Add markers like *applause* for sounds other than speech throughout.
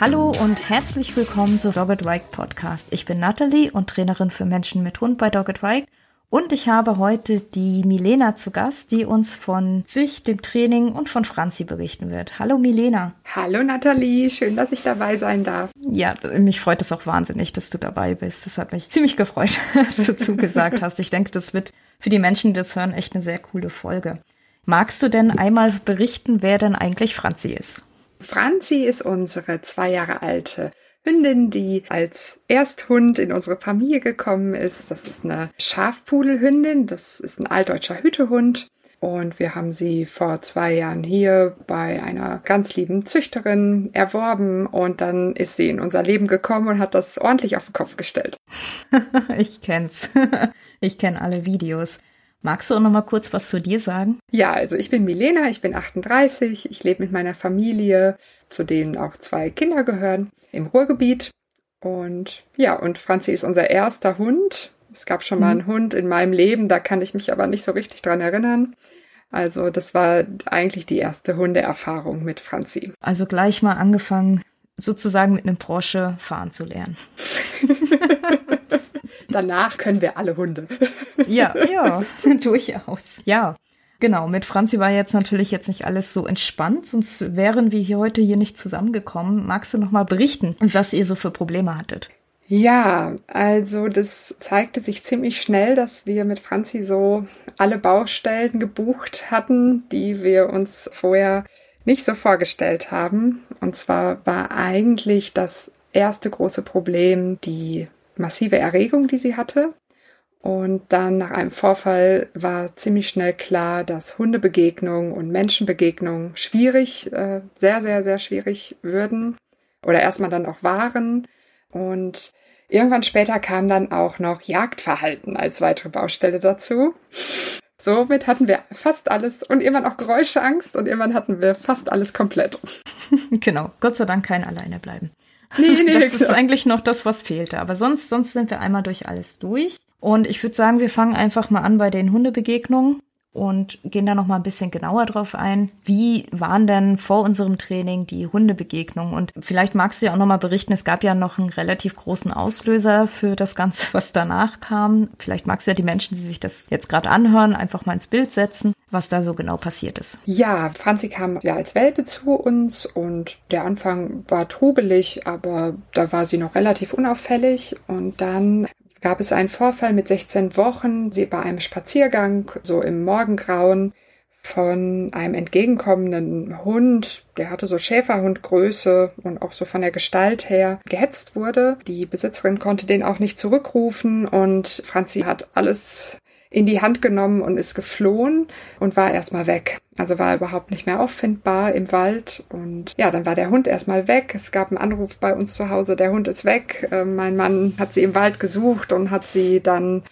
Hallo und herzlich willkommen zu Dogged Rike Podcast. Ich bin Natalie und Trainerin für Menschen mit Hund bei Dogged Rike. Und ich habe heute die Milena zu Gast, die uns von sich, dem Training und von Franzi berichten wird. Hallo Milena. Hallo Nathalie, schön, dass ich dabei sein darf. Ja, mich freut es auch wahnsinnig, dass du dabei bist. Das hat mich ziemlich gefreut, *laughs* dass du zugesagt hast. Ich denke, das wird für die Menschen, die das hören, echt eine sehr coole Folge. Magst du denn einmal berichten, wer denn eigentlich Franzi ist? Franzi ist unsere zwei Jahre alte Hündin, die als Ersthund in unsere Familie gekommen ist. Das ist eine Schafpudelhündin, das ist ein altdeutscher Hütehund. Und wir haben sie vor zwei Jahren hier bei einer ganz lieben Züchterin erworben und dann ist sie in unser Leben gekommen und hat das ordentlich auf den Kopf gestellt. *laughs* ich kenn's. *laughs* Ich kenne alle Videos. Magst du auch noch mal kurz was zu dir sagen? Ja, also ich bin Milena, ich bin 38, ich lebe mit meiner Familie, zu denen auch zwei Kinder gehören, im Ruhrgebiet. Und ja, und Franzi ist unser erster Hund. Es gab schon mal einen mhm. Hund in meinem Leben, da kann ich mich aber nicht so richtig dran erinnern. Also das war eigentlich die erste Hundeerfahrung mit Franzi. Also gleich mal angefangen, sozusagen mit einem Porsche fahren zu lernen. *laughs* Danach können wir alle Hunde. *laughs* ja, ja, *laughs* durchaus. Ja. Genau, mit Franzi war jetzt natürlich jetzt nicht alles so entspannt, sonst wären wir hier heute hier nicht zusammengekommen. Magst du noch mal berichten, was ihr so für Probleme hattet? Ja, also das zeigte sich ziemlich schnell, dass wir mit Franzi so alle Baustellen gebucht hatten, die wir uns vorher nicht so vorgestellt haben. Und zwar war eigentlich das erste große Problem die massive Erregung, die sie hatte. Und dann nach einem Vorfall war ziemlich schnell klar, dass Hundebegegnungen und Menschenbegegnungen schwierig, äh, sehr, sehr, sehr schwierig würden oder erstmal dann auch waren. Und irgendwann später kam dann auch noch Jagdverhalten als weitere Baustelle dazu. Somit hatten wir fast alles und irgendwann auch Geräuscheangst und irgendwann hatten wir fast alles komplett. *laughs* Genau, Gott sei Dank kein Alleine bleiben. Nee, *laughs* nee, das ist eigentlich noch das, was fehlte. Aber sonst, sonst sind wir einmal durch alles durch. Und ich würde sagen, wir fangen einfach mal an bei den Hundebegegnungen und gehen da noch mal ein bisschen genauer drauf ein. Wie waren denn vor unserem Training die Hundebegegnungen? Und vielleicht magst du ja auch noch mal berichten, es gab ja noch einen relativ großen Auslöser für das Ganze, was danach kam. Vielleicht magst du ja die Menschen, die sich das jetzt gerade anhören, einfach mal ins Bild setzen, was da so genau passiert ist. Ja, Franzi kam ja als Welpe zu uns und der Anfang war trubelig, aber da war sie noch relativ unauffällig und dann gab es einen Vorfall mit 16 Wochen, sie bei einem Spaziergang, so im Morgengrauen, von einem entgegenkommenden Hund, der hatte so Schäferhundgröße und auch so von der Gestalt her gehetzt wurde. Die Besitzerin konnte den auch nicht zurückrufen und Franzi hat alles in die Hand genommen und ist geflohen und war erstmal weg. Also war überhaupt nicht mehr auffindbar im Wald. Und ja, dann war der Hund erstmal weg. Es gab einen Anruf bei uns zu Hause, der Hund ist weg. Äh, mein Mann hat sie im Wald gesucht und hat sie dann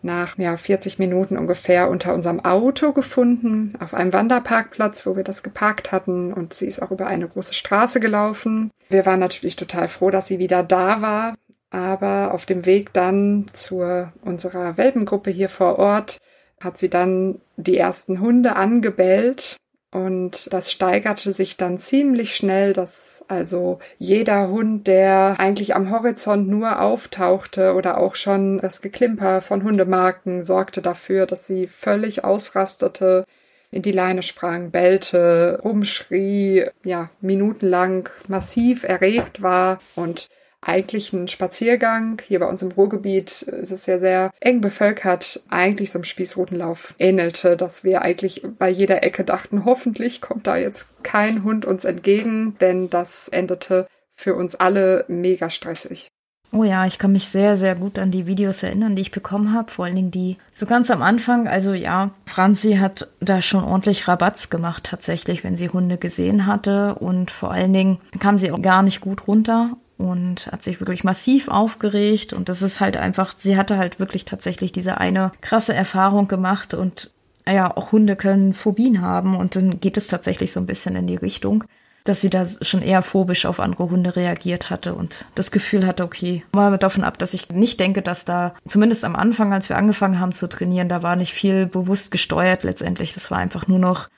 nach ja, 40 Minuten ungefähr unter unserem Auto gefunden, auf einem Wanderparkplatz, wo wir das geparkt hatten. Und sie ist auch über eine große Straße gelaufen. Wir waren natürlich total froh, dass sie wieder da war. Aber auf dem Weg dann zu unserer Welpengruppe hier vor Ort hat sie dann die ersten Hunde angebellt und das steigerte sich dann ziemlich schnell, dass also jeder Hund, der eigentlich am Horizont nur auftauchte oder auch schon das Geklimper von Hundemarken sorgte dafür, dass sie völlig ausrastete, in die Leine sprang, bellte, rumschrie, ja, minutenlang massiv erregt war und eigentlich ein Spaziergang. Hier bei uns im Ruhrgebiet ist es ja sehr eng bevölkert, eigentlich so einem Spießrutenlauf ähnelte, dass wir eigentlich bei jeder Ecke dachten, hoffentlich kommt da jetzt kein Hund uns entgegen, denn das endete für uns alle mega stressig. Oh ja, ich kann mich sehr, sehr gut an die Videos erinnern, die ich bekommen habe. Vor allen Dingen die so ganz am Anfang. Also ja, Franzi hat da schon ordentlich Rabatz gemacht tatsächlich, wenn sie Hunde gesehen hatte. Und vor allen Dingen kam sie auch gar nicht gut runter und hat sich wirklich massiv aufgeregt. Und das ist halt einfach, sie hatte halt wirklich tatsächlich diese eine krasse Erfahrung gemacht. Und ja, auch Hunde können Phobien haben. Und dann geht es tatsächlich so ein bisschen in die Richtung dass sie da schon eher phobisch auf andere Hunde reagiert hatte und das Gefühl hatte, okay, mal davon ab, dass ich nicht denke, dass da, zumindest am Anfang, als wir angefangen haben zu trainieren, da war nicht viel bewusst gesteuert letztendlich. Das war einfach nur noch,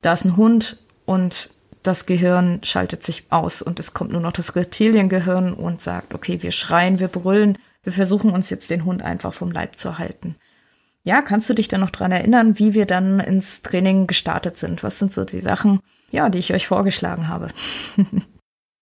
da ist ein Hund und das Gehirn schaltet sich aus und es kommt nur noch das Reptiliengehirn und sagt, okay, wir schreien, wir brüllen, wir versuchen uns jetzt den Hund einfach vom Leib zu halten. Ja, kannst du dich dann noch dran erinnern, wie wir dann ins Training gestartet sind? Was sind so die Sachen, ja, die ich euch vorgeschlagen habe. *laughs*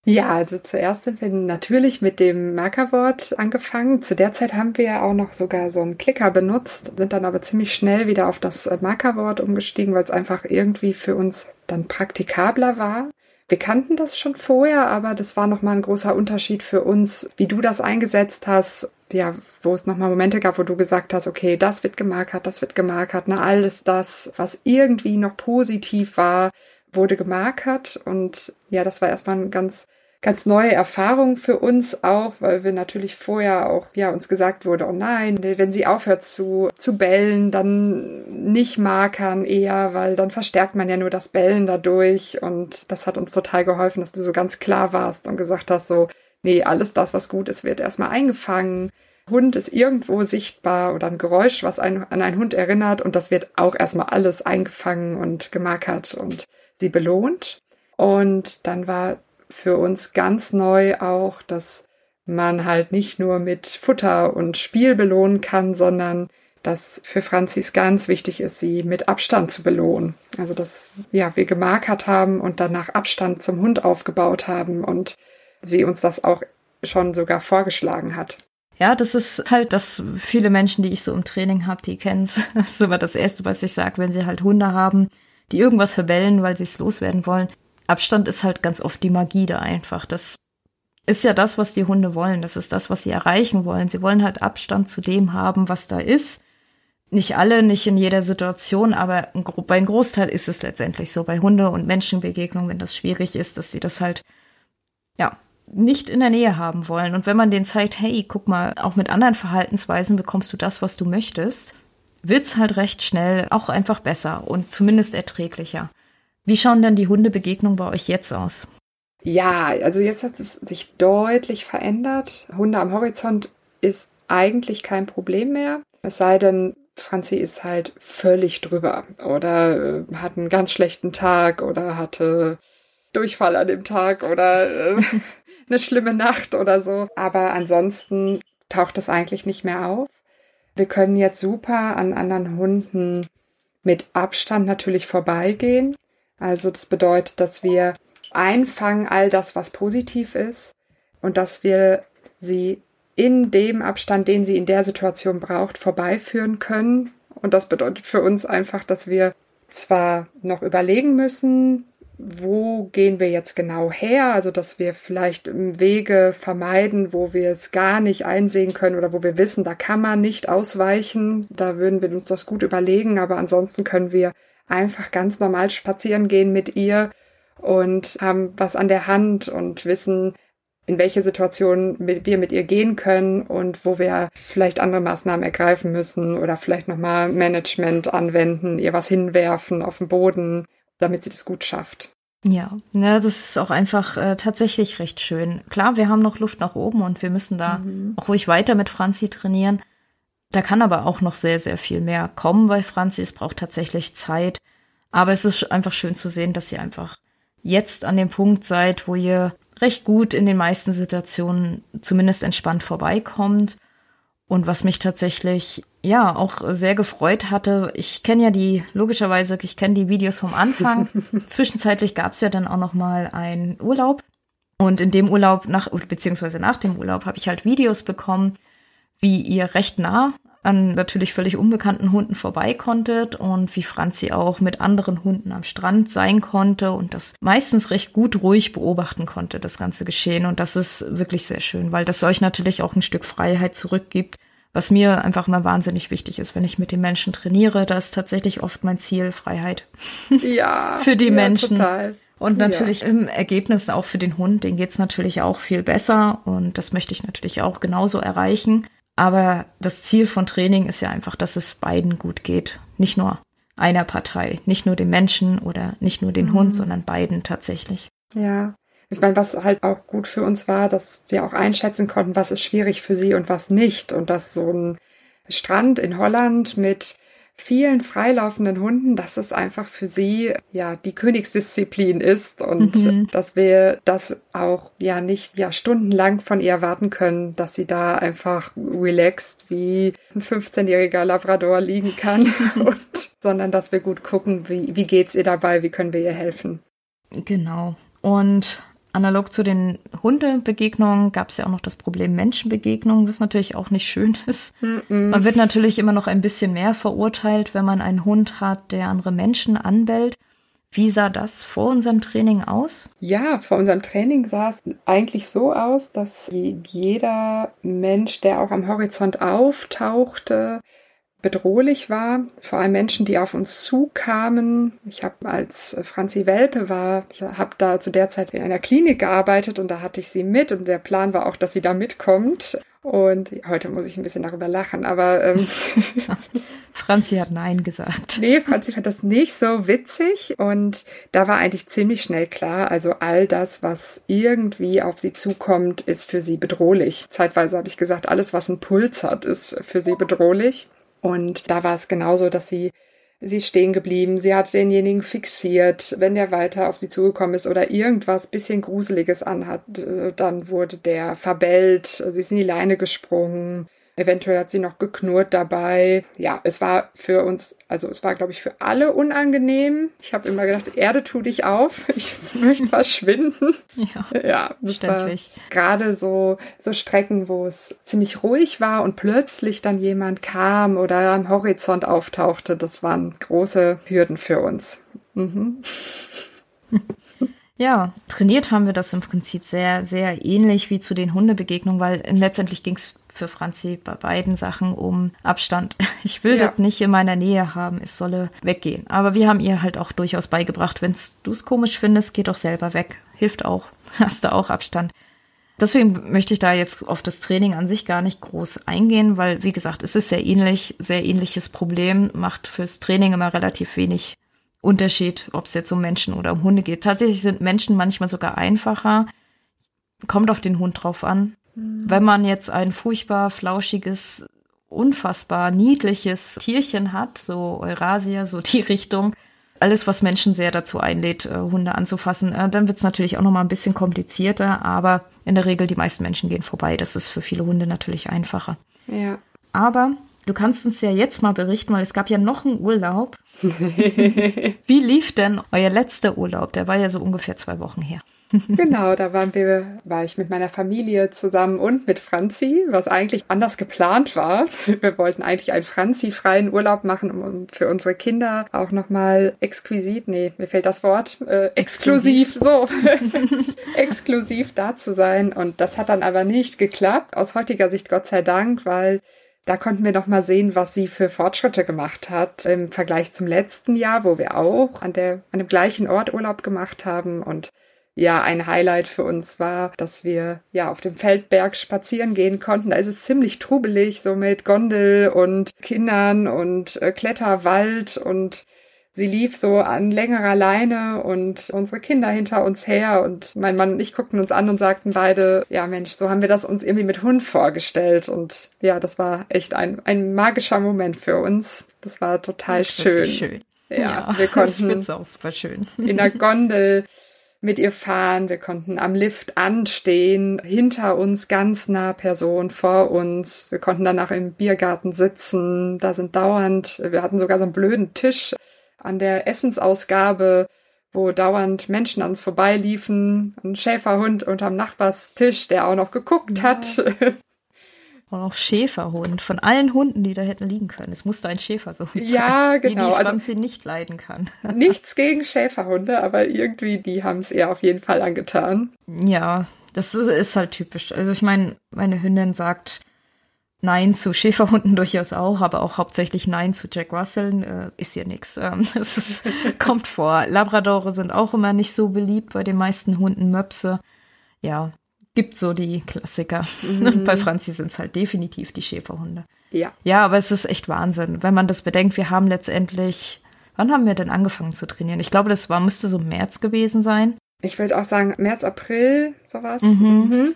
Ja, also zuerst sind wir natürlich mit dem Markerwort angefangen. Zu der Zeit haben wir auch noch sogar so einen Klicker benutzt, sind dann aber ziemlich schnell wieder auf das Markerwort umgestiegen, weil es einfach irgendwie für uns dann praktikabler war. Wir kannten das schon vorher, aber das war nochmal ein großer Unterschied für uns, wie du das eingesetzt hast. Ja, wo es nochmal Momente gab, wo du gesagt hast, okay, das wird gemarkert, das wird gemarkert, na, alles das, was irgendwie noch positiv war, wurde gemarkert. Und ja, das war erstmal ein ganz, ganz neue Erfahrung für uns auch, weil wir natürlich vorher auch, ja, uns gesagt wurde, oh nein, wenn sie aufhört zu, zu bellen, dann nicht markern eher, weil dann verstärkt man ja nur das Bellen dadurch. Und das hat uns total geholfen, dass du so ganz klar warst und gesagt hast, so, nee, alles das, was gut ist, wird erstmal eingefangen. Hund ist irgendwo sichtbar oder ein Geräusch, was einen, an einen Hund erinnert und das wird auch erstmal alles eingefangen und gemarkert und sie belohnt. Und dann war für uns ganz neu auch, dass man halt nicht nur mit Futter und Spiel belohnen kann, sondern dass für Franzis ganz wichtig ist, sie mit Abstand zu belohnen. Also dass ja, wir gemarkert haben und danach Abstand zum Hund aufgebaut haben und sie uns das auch schon sogar vorgeschlagen hat. Ja, das ist halt das viele Menschen, die ich so im Training habe, die kennen es. *laughs* Das ist immer das Erste, was ich sage, wenn sie halt Hunde haben, die irgendwas verbellen, weil sie es loswerden wollen. Abstand ist halt ganz oft die Magie da einfach. Das ist ja das, was die Hunde wollen. Das ist das, was sie erreichen wollen. Sie wollen halt Abstand zu dem haben, was da ist. Nicht alle, nicht in jeder Situation, aber bei einem Großteil ist es letztendlich so. Bei Hunde- und Menschenbegegnungen, wenn das schwierig ist, dass sie das halt, ja, nicht in der Nähe haben wollen. Und wenn man denen zeigt, hey, guck mal, auch mit anderen Verhaltensweisen bekommst du das, was du möchtest, wird's halt recht schnell auch einfach besser und zumindest erträglicher. Wie schauen denn die Hundebegegnungen bei euch jetzt aus? Ja, also jetzt hat es sich deutlich verändert. Hunde am Horizont ist eigentlich kein Problem mehr. Es sei denn, Franzi ist halt völlig drüber oder äh, hat einen ganz schlechten Tag oder hatte Durchfall an dem Tag oder äh, *laughs* eine schlimme Nacht oder so. Aber ansonsten taucht es eigentlich nicht mehr auf. Wir können jetzt super an anderen Hunden mit Abstand natürlich vorbeigehen. Also das bedeutet, dass wir einfangen all das, was positiv ist und dass wir sie in dem Abstand, den sie in der Situation braucht, vorbeiführen können. Und das bedeutet für uns einfach, dass wir zwar noch überlegen müssen, wo gehen wir jetzt genau her? Also, dass wir vielleicht Wege vermeiden, wo wir es gar nicht einsehen können oder wo wir wissen, da kann man nicht ausweichen. Da würden wir uns das gut überlegen. Aber ansonsten können wir einfach ganz normal spazieren gehen mit ihr und haben was an der Hand und wissen, in welche Situation wir mit ihr gehen können und wo wir vielleicht andere Maßnahmen ergreifen müssen oder vielleicht nochmal Management anwenden, ihr was hinwerfen auf den Boden damit sie das gut schafft. Ja, ja, das ist auch einfach äh, tatsächlich recht schön. Klar, wir haben noch Luft nach oben und wir müssen da mhm. auch ruhig weiter mit Franzi trainieren. Da kann aber auch noch sehr, sehr viel mehr kommen bei Franzi. Es braucht tatsächlich Zeit. Aber es ist einfach schön zu sehen, dass ihr einfach jetzt an dem Punkt seid, wo ihr recht gut in den meisten Situationen zumindest entspannt vorbeikommt und was mich tatsächlich ja auch sehr gefreut hatte, ich kenne ja die logischerweise, ich kenne die Videos vom Anfang. *laughs* Zwischenzeitlich gab es ja dann auch noch mal einen Urlaub und in dem Urlaub nach beziehungsweise nach dem Urlaub habe ich halt Videos bekommen, wie ihr recht nah an natürlich völlig unbekannten Hunden vorbei konntet und wie Franzi auch mit anderen Hunden am Strand sein konnte und das meistens recht gut ruhig beobachten konnte, das ganze Geschehen. Und das ist wirklich sehr schön, weil das euch natürlich auch ein Stück Freiheit zurückgibt, was mir einfach mal wahnsinnig wichtig ist, wenn ich mit den Menschen trainiere. Da ist tatsächlich oft mein Ziel Freiheit. *laughs* Ja. Für die ja, Menschen. Total. Und natürlich ja. im Ergebnis auch für den Hund, den geht's natürlich auch viel besser und das möchte ich natürlich auch genauso erreichen. Aber das Ziel von Training ist ja einfach, dass es beiden gut geht. Nicht nur einer Partei, nicht nur dem Menschen oder nicht nur den mhm. Hund, sondern beiden tatsächlich. Ja. Ich meine, was halt auch gut für uns war, dass wir auch einschätzen konnten, was ist schwierig für sie und was nicht. Und dass so ein Strand in Holland mit vielen freilaufenden Hunden, dass es einfach für sie ja die Königsdisziplin ist und mhm. dass wir das auch ja nicht ja stundenlang von ihr erwarten können, dass sie da einfach relaxed wie ein 15-jähriger Labrador liegen kann *laughs* und sondern dass wir gut gucken, wie wie geht's ihr dabei, wie können wir ihr helfen. Genau. Und Analog zu den Hundebegegnungen gab es ja auch noch das Problem Menschenbegegnungen, was natürlich auch nicht schön *laughs* ist. Mm -mm. Man wird natürlich immer noch ein bisschen mehr verurteilt, wenn man einen Hund hat, der andere Menschen anbellt. Wie sah das vor unserem Training aus? Ja, vor unserem Training sah es eigentlich so aus, dass jeder Mensch, der auch am Horizont auftauchte, bedrohlich war, vor allem Menschen, die auf uns zukamen. Ich habe als Franzi Welpe war, ich habe da zu der Zeit in einer Klinik gearbeitet und da hatte ich sie mit und der Plan war auch, dass sie da mitkommt. Und heute muss ich ein bisschen darüber lachen, aber ähm, *laughs* *laughs* Franzi hat Nein gesagt. Nee, Franzi fand das nicht so witzig und da war eigentlich ziemlich schnell klar, also all das, was irgendwie auf sie zukommt, ist für sie bedrohlich. Zeitweise habe ich gesagt, alles, was einen Puls hat, ist für sie bedrohlich. Und da war es genauso, dass sie sie ist stehen geblieben, sie hat denjenigen fixiert, wenn der weiter auf sie zugekommen ist oder irgendwas bisschen Gruseliges anhat, äh, dann wurde der verbellt, sie ist in die Leine gesprungen. Eventuell hat sie noch geknurrt dabei. Ja, es war für uns, also es war, glaube ich, für alle unangenehm. Ich habe immer gedacht, Erde, tu dich auf, *laughs* ich möchte verschwinden. Ja, ja das war gerade so, so Strecken, wo es ziemlich ruhig war und plötzlich dann jemand kam oder am Horizont auftauchte. Das waren große Hürden für uns. Mhm. *laughs* Ja, trainiert haben wir das im Prinzip sehr, sehr ähnlich wie zu den Hundebegegnungen, weil letztendlich ging es für Franzi bei beiden Sachen um Abstand. *laughs* Ich will ja. das nicht in meiner Nähe haben, es solle weggehen. Aber wir haben ihr halt auch durchaus beigebracht, wenn du es komisch findest, geh doch selber weg. Hilft auch, *laughs* hast du auch Abstand. Deswegen möchte ich da jetzt auf das Training an sich gar nicht groß eingehen, weil, wie gesagt, es ist sehr ähnlich, sehr ähnliches Problem, macht fürs Training immer relativ wenig Unterschied, ob es jetzt um Menschen oder um Hunde geht. Tatsächlich sind Menschen manchmal sogar einfacher. Kommt auf den Hund drauf an. Mhm. Wenn man jetzt ein furchtbar flauschiges, unfassbar niedliches Tierchen hat, so Eurasia, so die Richtung, alles, was Menschen sehr dazu einlädt, äh, Hunde anzufassen, äh, dann wird es natürlich auch noch mal ein bisschen komplizierter, aber in der Regel die meisten Menschen gehen vorbei. Das ist für viele Hunde natürlich einfacher. Ja. Aber du kannst uns ja jetzt mal berichten, weil es gab ja noch einen Urlaub. *laughs* Wie lief denn euer letzter Urlaub? Der war ja so ungefähr zwei Wochen her. Genau, da waren wir, war ich mit meiner Familie zusammen und mit Franzi, was eigentlich anders geplant war. Wir wollten eigentlich einen Franzi-freien Urlaub machen, um für unsere Kinder auch nochmal exquisit, nee, mir fehlt das Wort, äh, exklusiv, so, *laughs* exklusiv da zu sein. Und das hat dann aber nicht geklappt, aus heutiger Sicht Gott sei Dank, weil da konnten wir noch mal sehen, was sie für Fortschritte gemacht hat im Vergleich zum letzten Jahr, wo wir auch an der an dem gleichen Ort Urlaub gemacht haben und ja, ein Highlight für uns war, dass wir ja auf dem Feldberg spazieren gehen konnten. Da ist es ziemlich trubelig, so mit Gondel und Kindern und äh, Kletterwald und sie lief so an längerer Leine und unsere Kinder hinter uns her und mein Mann und ich guckten uns an und sagten beide, ja Mensch, so haben wir das uns irgendwie mit Hund vorgestellt und ja, das war echt ein, ein magischer Moment für uns. Das war total das schön. schön. Ja, ja, wir *laughs* konnten das auch super schön. in der Gondel mit ihr fahren. Wir konnten am Lift anstehen, hinter uns ganz nah Person, vor uns. Wir konnten danach im Biergarten sitzen. Da sind dauernd, wir hatten sogar so einen blöden Tisch an der Essensausgabe, wo dauernd Menschen an uns vorbeiliefen. Ein Schäferhund unterm Nachbarstisch, der auch noch geguckt ja. hat. *laughs* Und auch Schäferhund. Von allen Hunden, die da hätten liegen können. Es musste ein Schäfer so sein. Ja, genau. Die die Franzi also, nicht leiden kann. *laughs* Nichts gegen Schäferhunde, aber irgendwie, die haben es ihr auf jeden Fall angetan. Ja, das ist, ist halt typisch. Also ich meine, meine Hündin sagt Nein zu Schäferhunden *laughs* durchaus auch, aber auch hauptsächlich Nein zu Jack Russell äh, ist ja nichts. Ähm, *laughs* das ist, kommt vor. Labradore sind auch immer nicht so beliebt bei den meisten Hunden. Möpse, ja, gibt so die Klassiker. Mhm. *laughs* Bei Franzi sind es halt definitiv die Schäferhunde. Ja. Ja, aber es ist echt Wahnsinn, wenn man das bedenkt. Wir haben letztendlich, wann haben wir denn angefangen zu trainieren? Ich glaube, das war, müsste so März gewesen sein. Ich würde auch sagen März, April, sowas. Mhm. Mhm.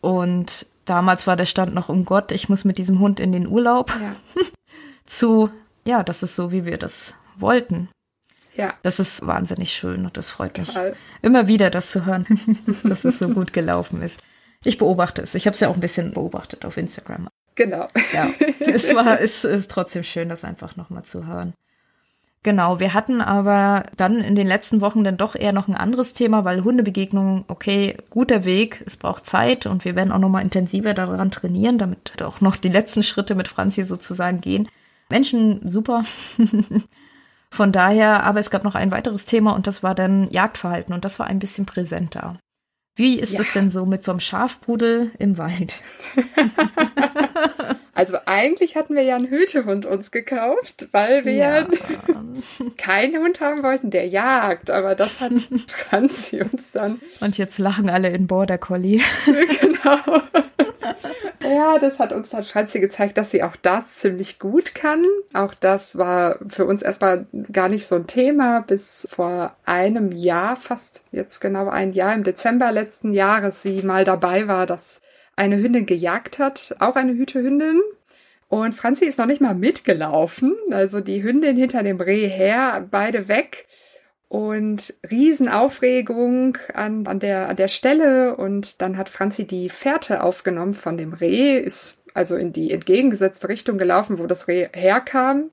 Und damals war der Stand noch um Gott, ich muss mit diesem Hund in den Urlaub. Ja. *laughs* zu, ja, das ist so, wie wir das wollten. Ja. Das ist wahnsinnig schön und das freut mich Total. immer wieder, das zu hören, *laughs* dass es so gut gelaufen ist. Ich beobachte es. Ich habe es ja auch ein bisschen beobachtet auf Instagram. Genau. Ja, es war, es ist trotzdem schön, das einfach nochmal zu hören. Genau, wir hatten aber dann in den letzten Wochen dann doch eher noch ein anderes Thema, weil Hundebegegnungen, okay, guter Weg, es braucht Zeit und wir werden auch nochmal intensiver daran trainieren, damit auch noch die letzten Schritte mit Franzi sozusagen gehen. Menschen, super. *laughs* Von daher, aber es gab noch ein weiteres Thema und das war dann Jagdverhalten und das war ein bisschen präsenter. Wie ist es ja. denn so mit so einem Schafpudel im Wald? *laughs* also eigentlich hatten wir ja einen Hütehund uns gekauft, weil wir ja. *laughs* keinen Hund haben wollten, der jagt. Aber das hat *laughs* Franzi uns dann. Und jetzt lachen alle in Border Collie. *laughs* genau. Ja, das hat uns dann Franzi gezeigt, dass sie auch das ziemlich gut kann. Auch das war für uns erstmal gar nicht so ein Thema, bis vor einem Jahr, fast jetzt genau ein Jahr, im Dezember letzten Jahres sie mal dabei war, dass eine Hündin gejagt hat, auch eine Hütehündin. Und Franzi ist noch nicht mal mitgelaufen. Also die Hündin hinter dem Reh her, beide weg und Riesenaufregung an, an, der, an der Stelle. Und dann hat Franzi die Fährte aufgenommen von dem Reh, ist also in die entgegengesetzte Richtung gelaufen, wo das Reh herkam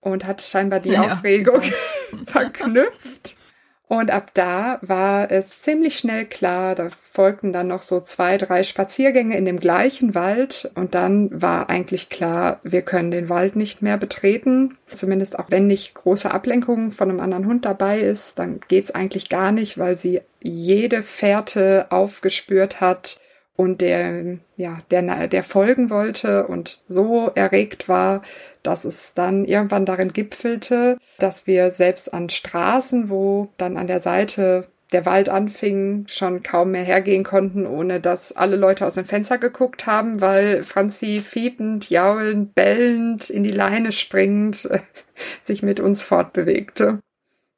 und hat scheinbar die ja, Aufregung *laughs* verknüpft. Und ab da war es ziemlich schnell klar, da folgten dann noch so zwei, drei Spaziergänge in dem gleichen Wald und dann war eigentlich klar, wir können den Wald nicht mehr betreten. Zumindest auch wenn nicht große Ablenkung von einem anderen Hund dabei ist, dann geht's eigentlich gar nicht, weil sie jede Fährte aufgespürt hat und der, ja, der, der folgen wollte und so erregt war, dass es dann irgendwann darin gipfelte, dass wir selbst an Straßen, wo dann an der Seite der Wald anfing, schon kaum mehr hergehen konnten, ohne dass alle Leute aus dem Fenster geguckt haben, weil Franzi fiepend, jaulend, bellend, in die Leine springend *laughs* sich mit uns fortbewegte.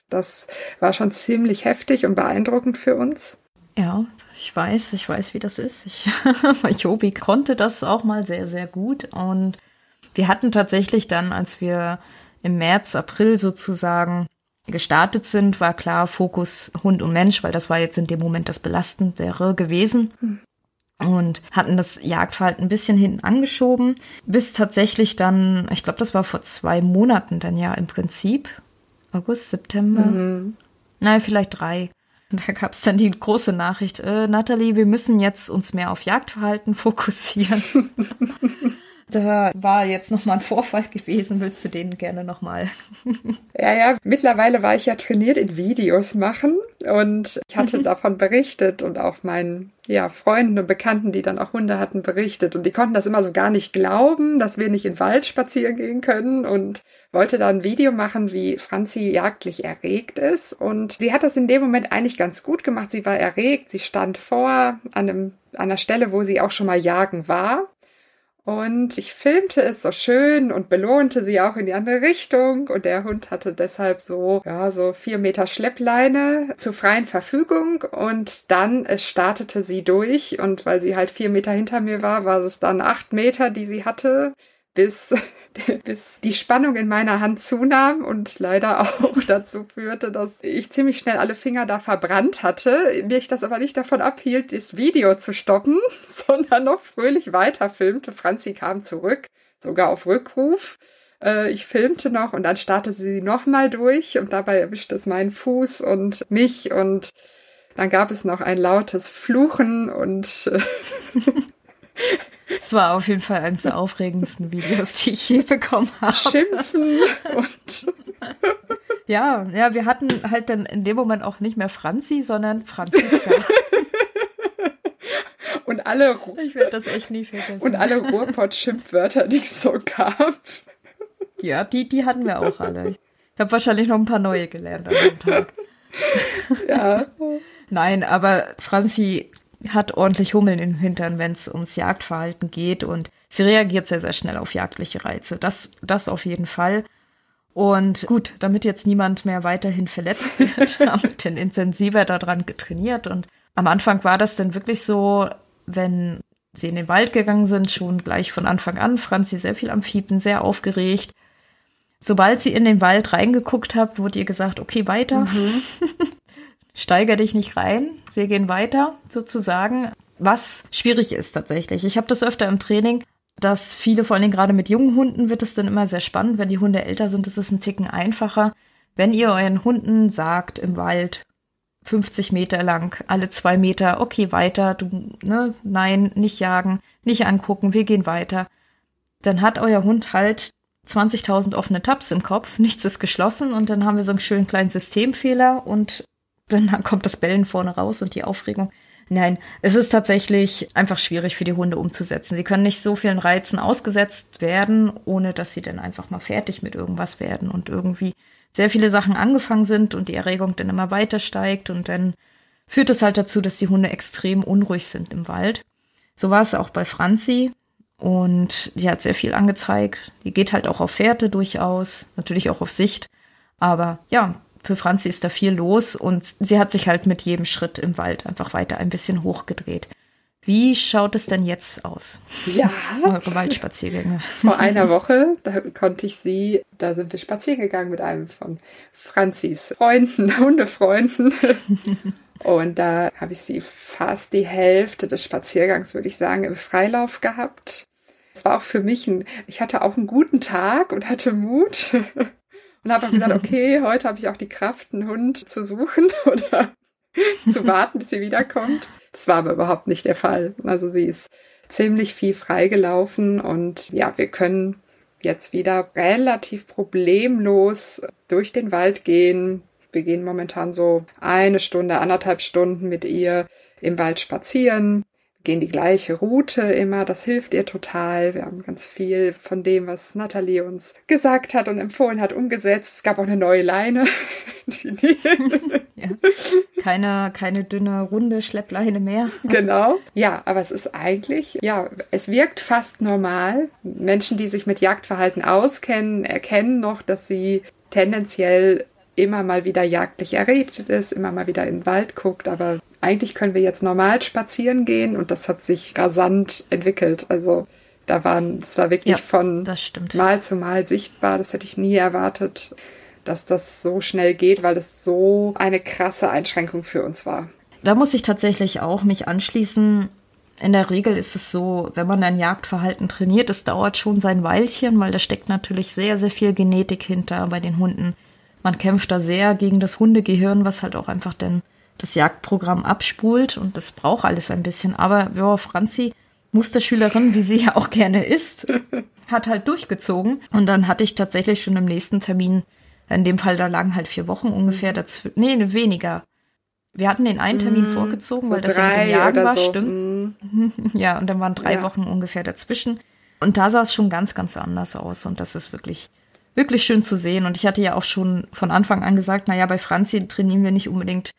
Das war schon ziemlich heftig und beeindruckend für uns. Ja, ich weiß, ich weiß, wie das ist. Ich, *laughs* Jobi konnte das auch mal sehr, sehr gut und wir hatten tatsächlich dann, als wir im März, April sozusagen gestartet sind, war klar Fokus Hund und Mensch, weil das war jetzt in dem Moment das Belastendere gewesen. Hm. Und hatten das Jagdverhalten ein bisschen hinten angeschoben, bis tatsächlich dann, ich glaube, das war vor zwei Monaten dann ja im Prinzip, August, September, mhm. nein, vielleicht drei. Da gab es dann die große Nachricht, äh, Nathalie, wir müssen jetzt uns mehr auf Jagdverhalten *laughs* fokussieren. Da war jetzt nochmal ein Vorfall gewesen. Willst du den gerne nochmal? *laughs* Ja, ja, mittlerweile war ich ja trainiert in Videos machen und ich hatte mhm. davon berichtet und auch meinen ja, Freunden und Bekannten, die dann auch Hunde hatten, berichtet. Und die konnten das immer so gar nicht glauben, dass wir nicht in den Wald spazieren gehen können und wollte da ein Video machen, wie Franzi jagdlich erregt ist. Und sie hat das in dem Moment eigentlich ganz gut gemacht. Sie war erregt, sie stand vor an, einem, an einer Stelle, wo sie auch schon mal jagen war und ich filmte es so schön und belohnte sie auch in die andere Richtung. Und der Hund hatte deshalb so, ja, so vier Meter Schleppleine zur freien Verfügung. Und dann startete sie durch. Und weil sie halt vier Meter hinter mir war, war es dann acht Meter, die sie hatte bis, *laughs* bis die Spannung in meiner Hand zunahm und leider auch *laughs* dazu führte, dass ich ziemlich schnell alle Finger da verbrannt hatte. Mir ich das aber nicht davon abhielt, das Video zu stoppen, *laughs* sondern noch fröhlich weiter filmte. Franzi kam zurück, sogar auf Rückruf. Äh, ich filmte noch und dann startete sie nochmal durch und dabei erwischte es meinen Fuß und mich und dann gab es noch ein lautes Fluchen und Es war auf jeden Fall eines der aufregendsten Videos, die ich je bekommen habe. Schimpfen und. *laughs* ja, ja, wir hatten halt dann in dem Moment auch nicht mehr Franzi, sondern Franziska. *laughs* und alle. Ich werde das echt nie vergessen. Und alle Ruhrpott-Schimpfwörter, die es so gab. Ja, die, die hatten wir auch alle. Ich habe wahrscheinlich noch ein paar neue gelernt an dem Tag. Ja. *laughs* Nein, aber Franzi hat ordentlich Hummeln im Hintern, wenn es ums Jagdverhalten geht und sie reagiert sehr, sehr schnell auf jagdliche Reize. Das, das auf jeden Fall. Und gut, damit jetzt niemand mehr weiterhin verletzt wird, *laughs* haben wir den intensiver daran getrainiert. Und am Anfang war das dann wirklich so, wenn sie in den Wald gegangen sind, schon gleich von Anfang an, Franzi sehr viel am Fiepen, sehr aufgeregt. Sobald sie in den Wald reingeguckt hat, wurde ihr gesagt, okay, weiter. Mhm. *laughs* steiger dich nicht rein, wir gehen weiter sozusagen, was schwierig ist tatsächlich. Ich habe das öfter im Training, dass viele, vor allem gerade mit jungen Hunden, wird es dann immer sehr spannend. Wenn die Hunde älter sind, ist es ein Ticken einfacher. Wenn ihr euren Hunden sagt im Wald, 50 Meter lang, alle zwei Meter, okay, weiter, du, ne, nein, nicht jagen, nicht angucken, wir gehen weiter, dann hat euer Hund halt 20.000 offene Tabs im Kopf, *laughs* nichts ist geschlossen und dann haben wir so einen schönen kleinen Systemfehler und dann kommt das Bellen vorne raus und die Aufregung. Nein, es ist tatsächlich einfach schwierig für die Hunde umzusetzen. Sie können nicht so vielen Reizen ausgesetzt werden, ohne dass sie dann einfach mal fertig mit irgendwas werden und irgendwie sehr viele Sachen angefangen sind und die Erregung dann immer weiter steigt und dann führt es halt dazu, dass die Hunde extrem unruhig sind im Wald. So war es auch bei Franzi und die hat sehr viel angezeigt. Die geht halt auch auf Fährte durchaus, natürlich auch auf Sicht. Aber ja, für Franzi ist da viel los und sie hat sich halt mit jedem Schritt im Wald einfach weiter ein bisschen hochgedreht. Wie schaut es denn jetzt aus? Ja. Eure Waldspaziergänge. Vor einer Woche, da konnte ich sie, da sind wir spazieren gegangen mit einem von Franzis Freunden, *laughs* Hundefreunden. Und da habe ich sie fast die Hälfte des Spaziergangs, würde ich sagen, im Freilauf gehabt. Es war auch für mich ein, ich hatte auch einen guten Tag und hatte Mut und habe auch gesagt, *laughs* okay, heute habe ich auch die Kraft, einen Hund zu suchen *laughs* oder zu *laughs* warten, bis sie wiederkommt. Das war aber überhaupt nicht der Fall. Also sie ist ziemlich viel freigelaufen und ja, wir können jetzt wieder relativ problemlos durch den Wald gehen. Wir gehen momentan so eine Stunde, anderthalb Stunden mit ihr im Wald spazieren gehen die gleiche Route immer. Das hilft ihr total. Wir haben ganz viel von dem, was Nathalie uns gesagt hat und empfohlen hat, umgesetzt. Es gab auch eine neue Leine. *laughs* *laughs* ja. keine, keine dünne, runde Schleppleine mehr. Genau. Ja, aber es ist eigentlich, ja, es wirkt fast normal. Menschen, die sich mit Jagdverhalten auskennen, erkennen noch, dass sie tendenziell immer mal wieder jagdlich erredet ist, immer mal wieder in den Wald guckt, aber eigentlich können wir jetzt normal spazieren gehen und das hat sich rasant entwickelt. Also da waren, es war wirklich ja, von Mal zu Mal sichtbar. Das hätte ich nie erwartet, dass das so schnell geht, weil es so eine krasse Einschränkung für uns war. Da muss ich tatsächlich auch mich anschließen. In der Regel ist es so, wenn man ein Jagdverhalten trainiert, es dauert schon sein Weilchen, weil da steckt natürlich sehr, sehr viel Genetik hinter bei den Hunden. Man kämpft da sehr gegen das Hundegehirn, was halt auch einfach dann das Jagdprogramm abspult und das braucht alles ein bisschen. Aber ja, Franzi, Musterschülerin, wie sie *laughs* ja auch gerne ist, hat halt durchgezogen. Und dann hatte ich tatsächlich schon im nächsten Termin, in dem Fall, da lagen halt vier Wochen ungefähr dazwischen, nee, weniger. Wir hatten den einen Termin mm, vorgezogen, so weil das ja mit dem Jagen war, so. stimmt. Mm. *laughs* ja, und dann waren drei ja. Wochen ungefähr dazwischen. Und da sah es schon ganz, ganz anders aus. Und das ist wirklich, wirklich schön zu sehen. Und ich hatte ja auch schon von Anfang an gesagt, naja, bei Franzi trainieren wir nicht unbedingt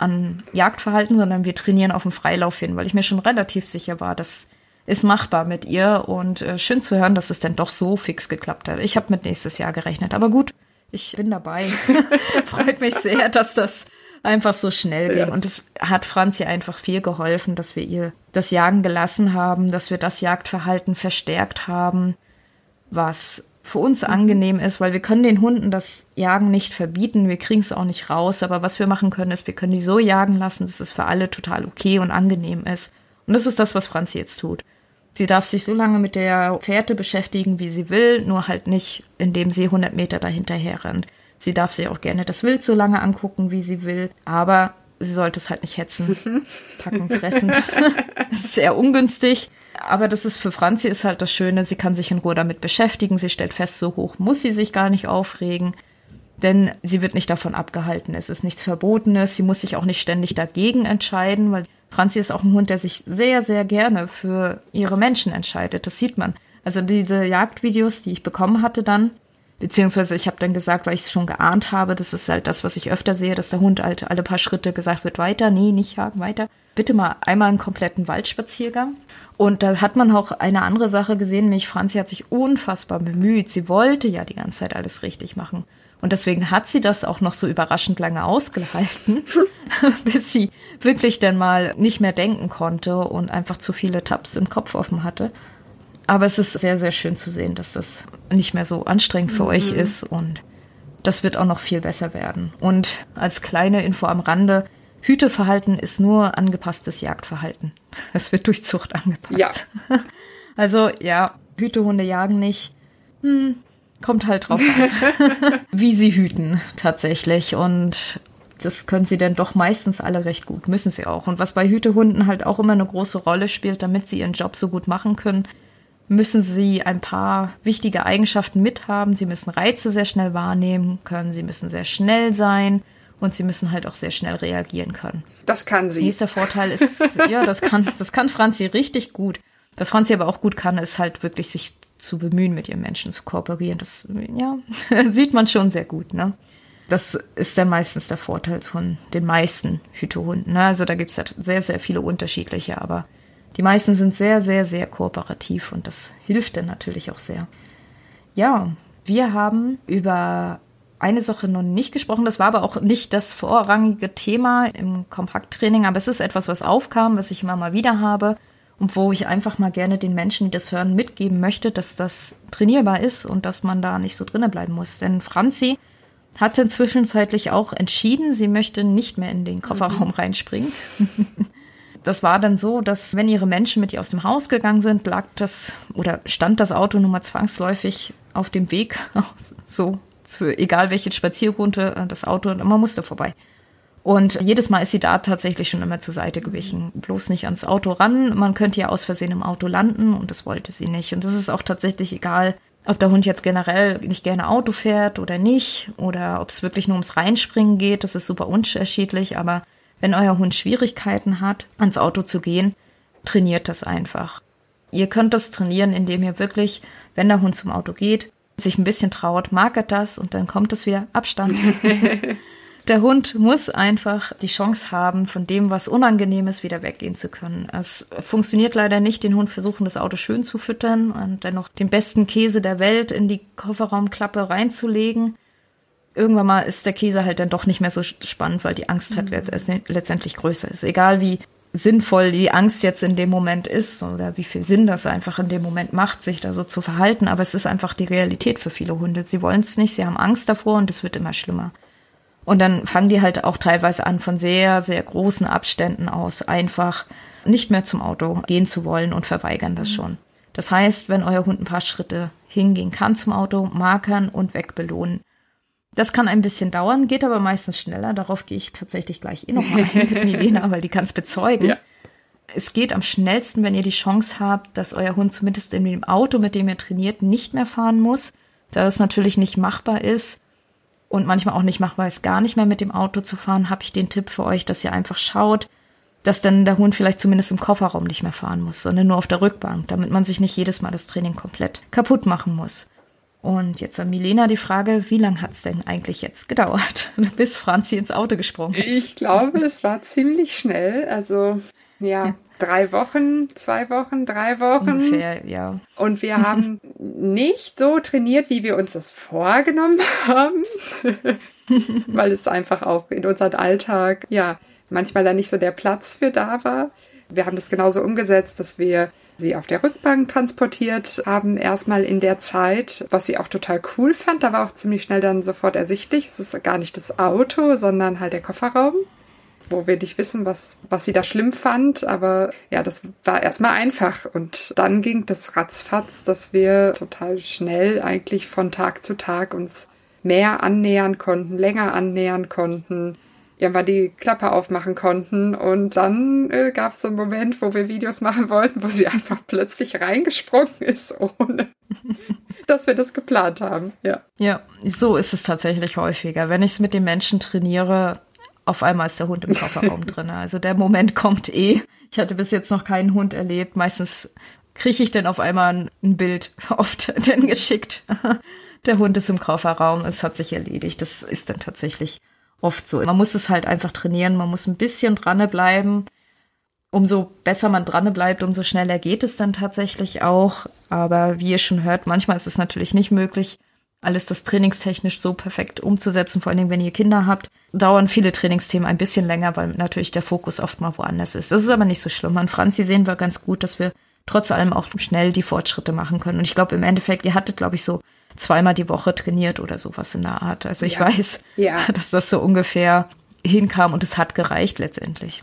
an Jagdverhalten, sondern wir trainieren auf dem Freilauf hin, weil ich mir schon relativ sicher war, das ist machbar mit ihr und äh, schön zu hören, dass es denn doch so fix geklappt hat. Ich habe mit nächstes Jahr gerechnet, aber gut, ich bin dabei. *laughs* Freut mich sehr, dass das einfach so schnell ging. Yes. Und es hat Franzi einfach viel geholfen, dass wir ihr das Jagen gelassen haben, dass wir das Jagdverhalten verstärkt haben, was für uns angenehm ist, weil wir können den Hunden das Jagen nicht verbieten, wir kriegen es auch nicht raus, aber was wir machen können, ist, wir können die so jagen lassen, dass es für alle total okay und angenehm ist. Und das ist das, was Franzi jetzt tut. Sie darf sich so lange mit der Fährte beschäftigen, wie sie will, nur halt nicht, indem sie 100 Meter dahinterher rennt. Sie darf sich auch gerne das Wild so lange angucken, wie sie will, aber sie sollte es halt nicht hetzen, *laughs* packen, fressen. *laughs* das ist sehr ungünstig. Aber das ist für Franzi ist halt das Schöne, sie kann sich in Ruhe damit beschäftigen. Sie stellt fest, so hoch muss sie sich gar nicht aufregen, denn sie wird nicht davon abgehalten. Es ist nichts Verbotenes. Sie muss sich auch nicht ständig dagegen entscheiden, weil Franzi ist auch ein Hund, der sich sehr, sehr gerne für ihre Menschen entscheidet. Das sieht man. Also diese Jagdvideos, die ich bekommen hatte dann, beziehungsweise ich habe dann gesagt, weil ich es schon geahnt habe, das ist halt das, was ich öfter sehe, dass der Hund halt alle paar Schritte gesagt wird, weiter, nee, nicht jagen, weiter. Bitte mal einmal einen kompletten Waldspaziergang. Und da hat man auch eine andere Sache gesehen, nämlich Franzi hat sich unfassbar bemüht. Sie wollte ja die ganze Zeit alles richtig machen. Und deswegen hat sie das auch noch so überraschend lange ausgehalten, *laughs* bis sie wirklich dann mal nicht mehr denken konnte und einfach zu viele Tabs im Kopf offen hatte. Aber es ist sehr, sehr schön zu sehen, dass das nicht mehr so anstrengend für mhm. euch ist und das wird auch noch viel besser werden. Und als kleine Info am Rande, Hüteverhalten ist nur angepasstes Jagdverhalten. *laughs* Es wird durch Zucht angepasst. Ja. *laughs* Also ja, Hütehunde jagen nicht. Hm, kommt halt drauf an, *laughs* wie sie hüten tatsächlich. Und das können sie dann doch meistens alle recht gut, müssen sie auch. Und was bei Hütehunden halt auch immer eine große Rolle spielt, damit sie ihren Job so gut machen können, müssen sie ein paar wichtige Eigenschaften mithaben. Sie müssen Reize sehr schnell wahrnehmen können, sie müssen sehr schnell sein und sie müssen halt auch sehr schnell reagieren können. Das kann sie. Nächster Vorteil ist, ja, das kann, das kann Franzi richtig gut. Was Franzi aber auch gut kann, ist halt wirklich sich zu bemühen, mit ihren Menschen zu kooperieren. Das, ja, *laughs* sieht man schon sehr gut, ne? Das ist dann meistens der Vorteil von den meisten Hütehunden. Ne? Also da gibt's halt sehr, sehr viele unterschiedliche, aber die meisten sind sehr, sehr, sehr kooperativ und das hilft dann natürlich auch sehr. Ja, wir haben über eine Sache noch nicht gesprochen. Das war aber auch nicht das vorrangige Thema im Kompakttraining, aber es ist etwas, was aufkam, was ich immer mal wieder habe und wo ich einfach mal gerne den Menschen, die das hören, mitgeben möchte, dass das trainierbar ist und dass man da nicht so drinnen bleiben muss. Denn Franzi hat inzwischen zeitlich auch entschieden, sie möchte nicht mehr in den Kofferraum mhm. reinspringen. *laughs* das war dann so, dass wenn ihre Menschen mit ihr aus dem Haus gegangen sind, lag das oder stand das Auto nun mal zwangsläufig auf dem Weg, *laughs* so für egal welche Spazierrunde äh, das Auto und man musste vorbei. Und jedes Mal ist sie da tatsächlich schon immer zur Seite gewichen. Bloß nicht ans Auto ran. Man könnte ja aus Versehen im Auto landen und das wollte sie nicht. Und das ist auch tatsächlich egal, ob der Hund jetzt generell nicht gerne Auto fährt oder nicht oder ob es wirklich nur ums Reinspringen geht. Das ist super unterschiedlich. Aber wenn euer Hund Schwierigkeiten hat, ans Auto zu gehen, trainiert das einfach. Ihr könnt das trainieren, indem ihr wirklich, wenn der Hund zum Auto geht, sich ein bisschen traut, markert das und dann kommt es wieder Abstand. *laughs* der Hund muss einfach die Chance haben, von dem, was unangenehm ist, wieder weggehen zu können. Es funktioniert leider nicht, den Hund versuchen, das Auto schön zu füttern und dann noch den besten Käse der Welt in die Kofferraumklappe reinzulegen irgendwann mal ist der Käse halt dann doch nicht mehr so spannend, weil die Angst halt mhm. letztendlich größer ist. Egal wie sinnvoll die Angst jetzt in dem Moment ist oder wie viel Sinn das einfach in dem Moment macht, sich da so zu verhalten. Aber es ist einfach die Realität für viele Hunde. Sie wollen es nicht, sie haben Angst davor und es wird immer schlimmer. Und dann fangen die halt auch teilweise an, von sehr, sehr großen Abständen aus einfach nicht mehr zum Auto gehen zu wollen und verweigern das mhm. schon. Das heißt, wenn euer Hund ein paar Schritte hingehen kann zum Auto, markern und wegbelohnen. Das kann ein bisschen dauern, geht aber meistens schneller. Darauf gehe ich tatsächlich gleich eh nochmal ein mit Milena, weil die kann es bezeugen. Ja. Es geht am schnellsten, wenn ihr die Chance habt, dass euer Hund zumindest in dem Auto, mit dem ihr trainiert, nicht mehr fahren muss. Da es natürlich nicht machbar ist und manchmal auch nicht machbar ist, gar nicht mehr mit dem Auto zu fahren, habe ich den Tipp für euch, dass ihr einfach schaut, dass dann der Hund vielleicht zumindest im Kofferraum nicht mehr fahren muss, sondern nur auf der Rückbank, damit man sich nicht jedes Mal das Training komplett kaputt machen muss. Und jetzt an Milena die Frage, wie lange hat es denn eigentlich jetzt gedauert, *laughs* bis Franzi ins Auto gesprungen ist? Ich glaube, es war ziemlich schnell. Also ja, drei Wochen, zwei Wochen, drei Wochen. Ungefähr, ja. Und wir haben *laughs* nicht so trainiert, wie wir uns das vorgenommen haben, *laughs* weil es einfach auch in unserem Alltag, ja, manchmal da nicht so der Platz für da war. Wir haben das genauso umgesetzt, dass wir sie auf der Rückbank transportiert haben, erstmal in der Zeit, was sie auch total cool fand. Da war auch ziemlich schnell dann sofort ersichtlich, es ist gar nicht das Auto, sondern halt der Kofferraum wo wir nicht wissen, was, was sie da schlimm fand. Aber ja, das war erstmal einfach. Und dann ging das ratzfatz, dass wir total schnell eigentlich von Tag zu Tag uns mehr annähern konnten, länger annähern konnten irgendwann die Klappe aufmachen konnten. Und dann äh, gab es so einen Moment, wo wir Videos machen wollten, wo sie einfach plötzlich reingesprungen ist, ohne *laughs* dass wir das geplant haben. Ja. Ja, so ist es tatsächlich häufiger. Wenn ich es mit den Menschen trainiere, auf einmal ist der Hund im Kofferraum *laughs* drin. Also der Moment kommt eh. Ich hatte bis jetzt noch keinen Hund erlebt. Meistens kriege ich dann auf einmal ein Bild oft *laughs* denn geschickt. Der Hund ist im Kofferraum, es hat sich erledigt. Das ist dann tatsächlich oft so. Man muss es halt einfach trainieren, man muss ein bisschen dranbleiben. Umso besser man dran bleibt, umso schneller geht es dann tatsächlich auch. Aber wie ihr schon hört, manchmal ist es natürlich nicht möglich, alles das trainingstechnisch so perfekt umzusetzen, vor allen Dingen, wenn ihr Kinder habt, dauern viele Trainingsthemen ein bisschen länger, weil natürlich der Fokus oft mal woanders ist. Das ist aber nicht so schlimm. An Franzi sehen wir ganz gut, dass wir trotz allem auch schnell die Fortschritte machen können. Und ich glaube, im Endeffekt, ihr hattet, glaube ich, so zweimal die Woche trainiert oder sowas in der Art. Also ich ja. weiß, ja. *laughs* dass das so ungefähr hinkam und es hat gereicht letztendlich.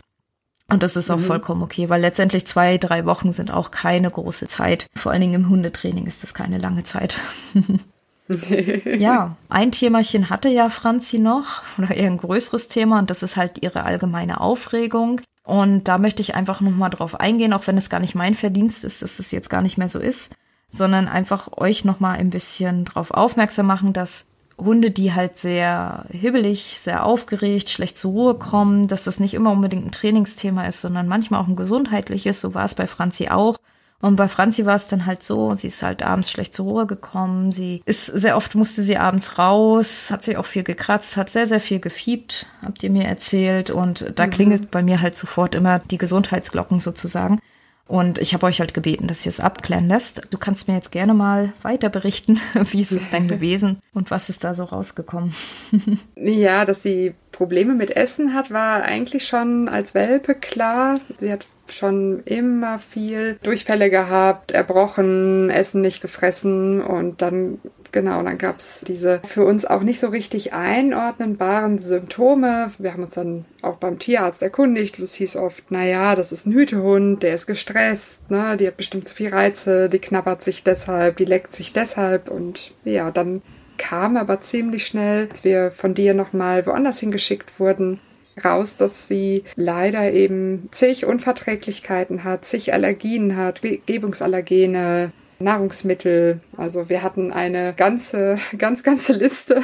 Und das ist auch mhm. vollkommen okay, weil letztendlich zwei, drei Wochen sind auch keine große Zeit. Vor allen Dingen im Hundetraining ist das keine lange Zeit. *laughs* ja, ein Themachen hatte ja Franzi noch, oder eher ein größeres Thema, und das ist halt ihre allgemeine Aufregung. Und da möchte ich einfach nochmal drauf eingehen, auch wenn es gar nicht mein Verdienst ist, dass es jetzt gar nicht mehr so ist sondern einfach euch nochmal ein bisschen drauf aufmerksam machen, dass Hunde, die halt sehr hibbelig, sehr aufgeregt, schlecht zur Ruhe kommen, dass das nicht immer unbedingt ein Trainingsthema ist, sondern manchmal auch ein gesundheitliches. So war es bei Franzi auch. Und bei Franzi war es dann halt so, sie ist halt abends schlecht zur Ruhe gekommen. Sie ist sehr oft musste sie abends raus, hat sich auch viel gekratzt, hat sehr, sehr viel gefiebt, habt ihr mir erzählt. Und da mhm. klingelt bei mir halt sofort immer die Gesundheitsglocken sozusagen. Und ich habe euch halt gebeten, dass ihr es abklären lässt. Du kannst mir jetzt gerne mal weiter berichten, *laughs* wie ist es denn gewesen und was ist da so rausgekommen? *laughs* ja, dass sie Probleme mit Essen hat, war eigentlich schon als Welpe klar. Sie hat schon immer viel Durchfälle gehabt, erbrochen, Essen nicht gefressen und dann Genau, dann gab es diese für uns auch nicht so richtig einordnenbaren Symptome. Wir haben uns dann auch beim Tierarzt erkundigt. Es hieß oft, naja, das ist ein Hütehund, der ist gestresst, ne? die hat bestimmt zu viel Reize, die knabbert sich deshalb, die leckt sich deshalb. Und ja, dann kam aber ziemlich schnell, als wir von dir nochmal woanders hingeschickt wurden, raus, dass sie leider eben zig Unverträglichkeiten hat, zig Allergien hat, Gebungsallergene, Nahrungsmittel. Also wir hatten eine ganze, *laughs* ganz, ganze Liste.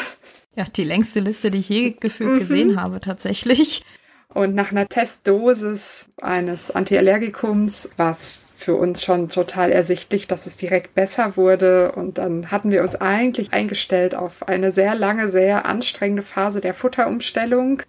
Ja, die längste Liste, die ich je gefühlt mhm. gesehen habe, tatsächlich. Und nach einer Testdosis eines Antiallergikums war es für uns schon total ersichtlich, dass es direkt besser wurde. Und dann hatten wir uns eigentlich eingestellt auf eine sehr lange, sehr anstrengende Phase der Futterumstellung,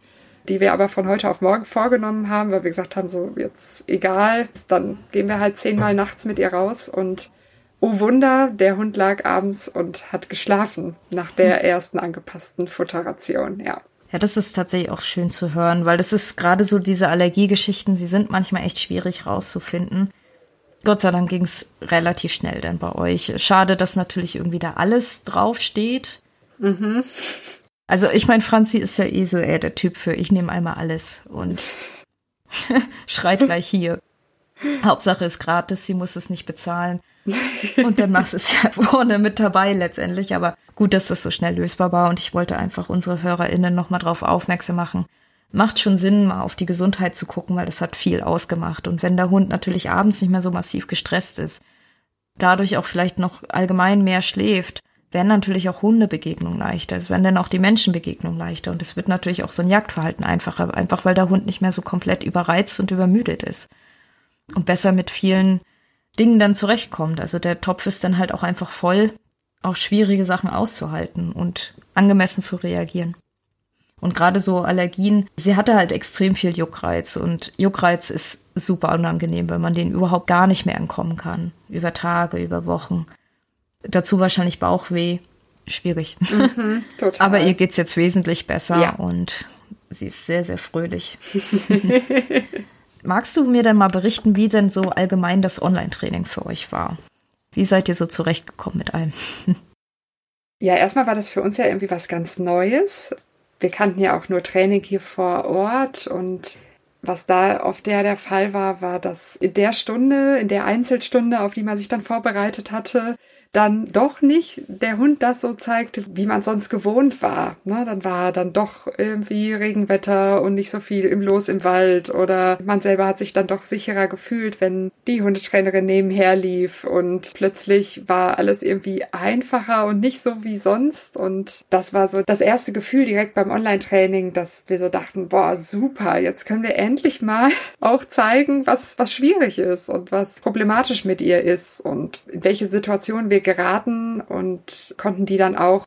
die wir aber von heute auf morgen vorgenommen haben, weil wir gesagt haben, so jetzt egal, dann gehen wir halt zehnmal nachts mit ihr raus und Oh Wunder, der Hund lag abends und hat geschlafen nach der hm. ersten angepassten Futterration, ja. Ja, das ist tatsächlich auch schön zu hören, weil das ist gerade so diese Allergiegeschichten, sie sind manchmal echt schwierig rauszufinden. Gott sei Dank ging es relativ schnell dann bei euch. Schade, dass natürlich irgendwie da alles draufsteht. Mhm. Also ich meine, Franzi ist ja eh so eher der Typ für ich nehme einmal alles und *laughs* *laughs* schreit gleich hier. Hauptsache ist gratis, sie muss es nicht bezahlen. Und dann machst du es ja *laughs* vorne mit dabei letztendlich. Aber gut, dass das so schnell lösbar war. Und ich wollte einfach unsere HörerInnen nochmal drauf aufmerksam machen. Macht schon Sinn, mal auf die Gesundheit zu gucken, weil das hat viel ausgemacht. Und wenn der Hund natürlich abends nicht mehr so massiv gestresst ist, dadurch auch vielleicht noch allgemein mehr schläft, werden natürlich auch Hundebegegnungen leichter. Es werden dann auch die Menschenbegegnungen leichter. Und es wird natürlich auch so ein Jagdverhalten einfacher, einfach weil der Hund nicht mehr so komplett überreizt und übermüdet ist. Und besser mit vielen Dingen dann zurechtkommt. Also der Topf ist dann halt auch einfach voll, auch schwierige Sachen auszuhalten und angemessen zu reagieren. Und gerade so Allergien, sie hatte halt extrem viel Juckreiz und Juckreiz ist super unangenehm, weil man den überhaupt gar nicht mehr entkommen kann. Über Tage, über Wochen. Dazu wahrscheinlich Bauchweh. Schwierig. Mhm, *laughs* total. Aber ihr geht's jetzt wesentlich besser ja. und sie ist sehr, sehr fröhlich. *laughs* Magst du mir denn mal berichten, wie denn so allgemein das Online-Training für euch war? Wie seid ihr so zurechtgekommen mit allem? Ja, erstmal war das für uns ja irgendwie was ganz Neues. Wir kannten ja auch nur Training hier vor Ort und was da oft der der Fall war, war, dass in der Stunde, in der Einzelstunde, auf die man sich dann vorbereitet hatte, dann doch nicht der Hund das so zeigte, wie man sonst gewohnt war. Ne? Dann war dann doch irgendwie Regenwetter und nicht so viel im Los im Wald oder man selber hat sich dann doch sicherer gefühlt, wenn die Hundetrainerin nebenher lief und plötzlich war alles irgendwie einfacher und nicht so wie sonst und das war so das erste Gefühl direkt beim Online-Training, dass wir so dachten, boah, super, jetzt können wir endlich mal *laughs* auch zeigen, was, was schwierig ist und was problematisch mit ihr ist und in welche Situation wir geraten und konnten die dann auch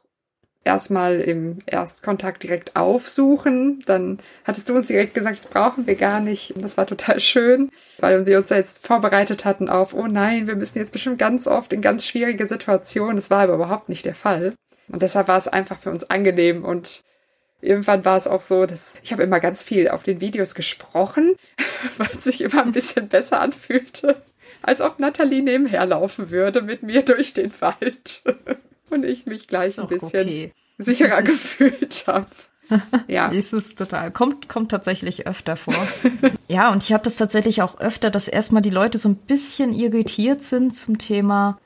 erstmal im Erstkontakt direkt aufsuchen. Dann hattest du uns direkt gesagt, das brauchen wir gar nicht. Das war total schön, weil wir uns da jetzt vorbereitet hatten auf, oh nein, wir müssen jetzt bestimmt ganz oft in ganz schwierige Situationen. Das war aber überhaupt nicht der Fall. Und deshalb war es einfach für uns angenehm und Irgendwann war es auch so, dass ich habe immer ganz viel auf den Videos gesprochen, *laughs* weil es sich immer ein bisschen besser anfühlte als ob Nathalie nebenher laufen würde mit mir durch den Wald. *laughs* Und ich mich gleich ein bisschen okay. sicherer *laughs* gefühlt habe. *laughs* Ja. Ist es total. Kommt, kommt tatsächlich öfter vor. ja, und ich habe das tatsächlich auch öfter, dass erstmal die Leute so ein bisschen irritiert sind zum Thema,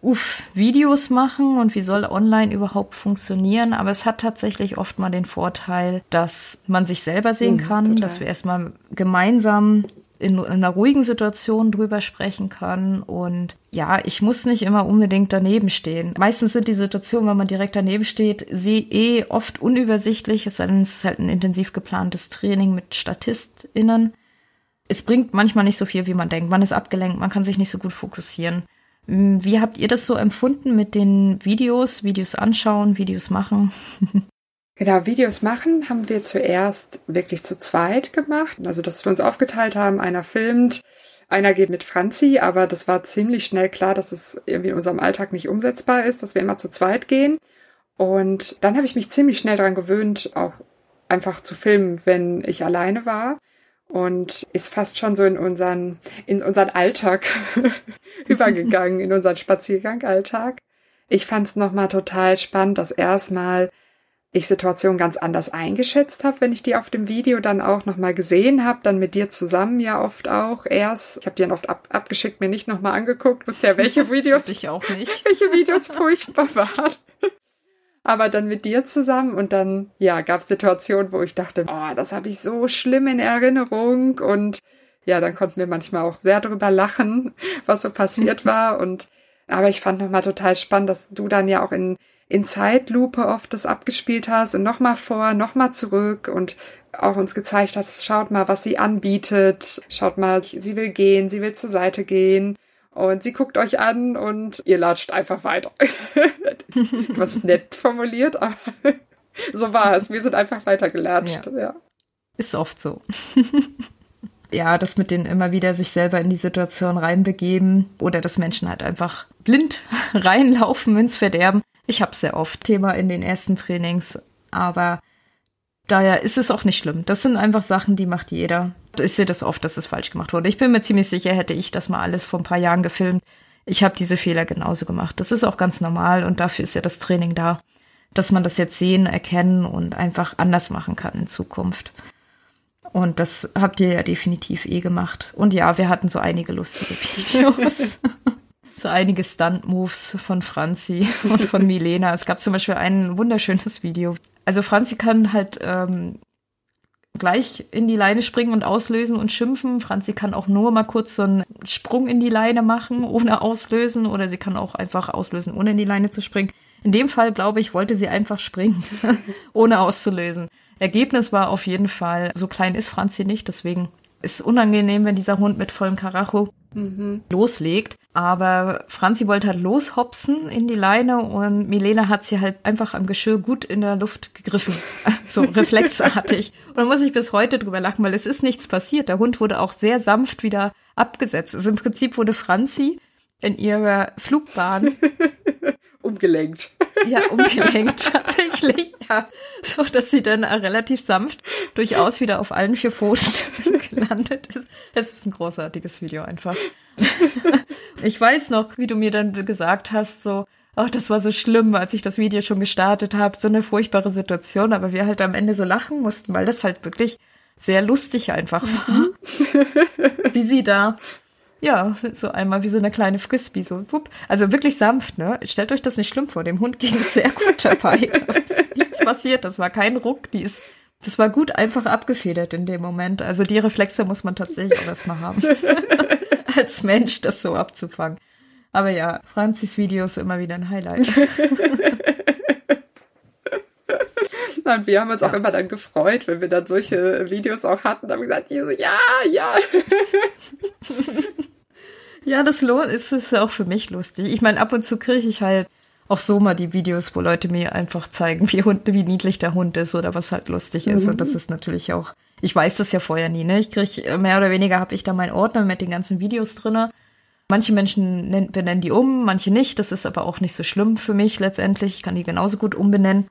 uff, Videos machen und wie soll online überhaupt funktionieren. Aber es hat tatsächlich oft mal den Vorteil, dass man sich selber sehen mhm, kann, total. dass wir erstmal gemeinsam in, in einer ruhigen Situation drüber sprechen kann. Und ja, ich muss nicht immer unbedingt daneben stehen. Meistens sind die Situationen, wenn man direkt daneben steht, sie eh oft unübersichtlich, es ist halt ein intensiv geplantes Training mit StatistInnen. Es bringt manchmal nicht so viel, wie man denkt. Man ist abgelenkt, man kann sich nicht so gut fokussieren. Hm, wie habt ihr das so empfunden mit den Videos, Videos anschauen, Videos machen? *laughs* Genau, Videos machen haben wir zuerst wirklich zu zweit gemacht. Also, dass wir uns aufgeteilt haben, einer filmt, einer geht mit Franzi, aber das war ziemlich schnell klar, dass es irgendwie in unserem Alltag nicht umsetzbar ist, dass wir immer zu zweit gehen. Und dann habe ich mich ziemlich schnell daran gewöhnt, auch einfach zu filmen, wenn ich alleine war. Und ist fast schon so in unseren, in unseren Alltag *laughs* übergegangen, in unseren Spaziergang-Alltag. Ich fand es nochmal total spannend, dass erstmal ich Situationen ganz anders eingeschätzt habe, wenn ich die auf dem Video dann auch nochmal gesehen habe, dann mit dir zusammen ja oft auch erst. Ich habe die dann oft ab, abgeschickt, mir nicht nochmal angeguckt, wusste ja, welche *laughs* Videos ich auch nicht. *laughs* welche Videos furchtbar waren. *laughs* Aber dann mit dir zusammen und dann, ja, gab es Situationen, wo ich dachte, oh, das habe ich so schlimm in Erinnerung und ja, dann konnten wir manchmal auch sehr drüber lachen, was so passiert war und aber ich fand nochmal total spannend, dass du dann ja auch in in Zeitlupe oft das abgespielt hast und nochmal vor, nochmal zurück und auch uns gezeigt hast, schaut mal, was sie anbietet, schaut mal, sie will gehen, sie will zur Seite gehen und sie guckt euch an und ihr latscht einfach weiter. *laughs* was nett formuliert, aber *laughs* so war es. Wir sind einfach weitergelatscht, ja. ja. Ist oft so. *laughs* ja, das mit den immer wieder sich selber in die Situation reinbegeben oder dass Menschen halt einfach blind reinlaufen ins Verderben. Ich habe sehr oft Thema in den ersten Trainings, aber daher ist es auch nicht schlimm. Das sind einfach Sachen, die macht jeder. Ich sehe das oft, dass es falsch gemacht wurde. Ich bin mir ziemlich sicher, hätte ich das mal alles vor ein paar Jahren gefilmt. Ich habe diese Fehler genauso gemacht. Das ist auch ganz normal und dafür ist ja das Training da, dass man das jetzt sehen, erkennen und einfach anders machen kann in Zukunft. Und das habt ihr ja definitiv eh gemacht. Und ja, wir hatten so einige lustige *laughs* Videos. So einige Stunt-Moves von Franzi *laughs* und von Milena. Es gab zum Beispiel ein wunderschönes Video. Also Franzi kann halt ähm, gleich in die Leine springen und auslösen und schimpfen. Franzi kann auch nur mal kurz so einen Sprung in die Leine machen, ohne auslösen. Oder sie kann auch einfach auslösen, ohne in die Leine zu springen. In dem Fall, glaube ich, wollte sie einfach springen, *laughs* ohne auszulösen. Ergebnis war auf jeden Fall, so klein ist Franzi nicht, deswegen ist unangenehm, wenn dieser Hund mit vollem Karacho mhm. loslegt. Aber Franzi wollte halt loshopsen in die Leine und Milena hat sie halt einfach am Geschirr gut in der Luft gegriffen. *laughs* so reflexartig. Und da muss ich bis heute drüber lachen, weil es ist nichts passiert. Der Hund wurde auch sehr sanft wieder abgesetzt. Also im Prinzip wurde Franzi in ihrer Flugbahn *laughs* umgelenkt. Ja, *laughs* umgelenkt tatsächlich. Ja, so dass sie dann relativ sanft durchaus wieder auf allen vier Pfoten *laughs* gelandet ist. Es ist ein großartiges Video einfach. *laughs* Ich weiß noch, wie du mir dann gesagt hast, so, ach, das war so schlimm, als ich das Video schon gestartet habe, so eine furchtbare Situation, aber wir halt am Ende so lachen mussten, weil das halt wirklich sehr lustig einfach war. Mhm. wie sie da Ja, so einmal wie so eine kleine Frisbee, so wupp. Also wirklich sanft, ne? Stellt euch das nicht schlimm vor. Dem Hund ging es *laughs* sehr gut dabei. Nichts passiert. Das war kein Ruck. Die ist, das war gut einfach abgefedert in dem Moment. Also die Reflexe muss man tatsächlich auch erstmal haben. *laughs* Als Mensch das so abzufangen. Aber ja, Franzis Video ist immer wieder ein Highlight. *laughs* Und wir haben uns auch immer dann gefreut, wenn wir dann solche Videos auch hatten. Da haben wir gesagt, ja, ja. Ja, das lohnt, ist es auch für mich lustig. Ich meine, ab und zu kriege ich halt auch so mal die Videos, wo Leute mir einfach zeigen, wie, Hund, wie niedlich der Hund ist oder was halt lustig ist. Mhm. Und das ist natürlich auch, ich weiß das ja vorher nie, ne? Ich kriege, mehr oder weniger habe ich da meinen Ordner mit den ganzen Videos drinne. Manche Menschen benennen die um, manche nicht. Das ist aber auch nicht so schlimm für mich letztendlich. Ich kann die genauso gut umbenennen.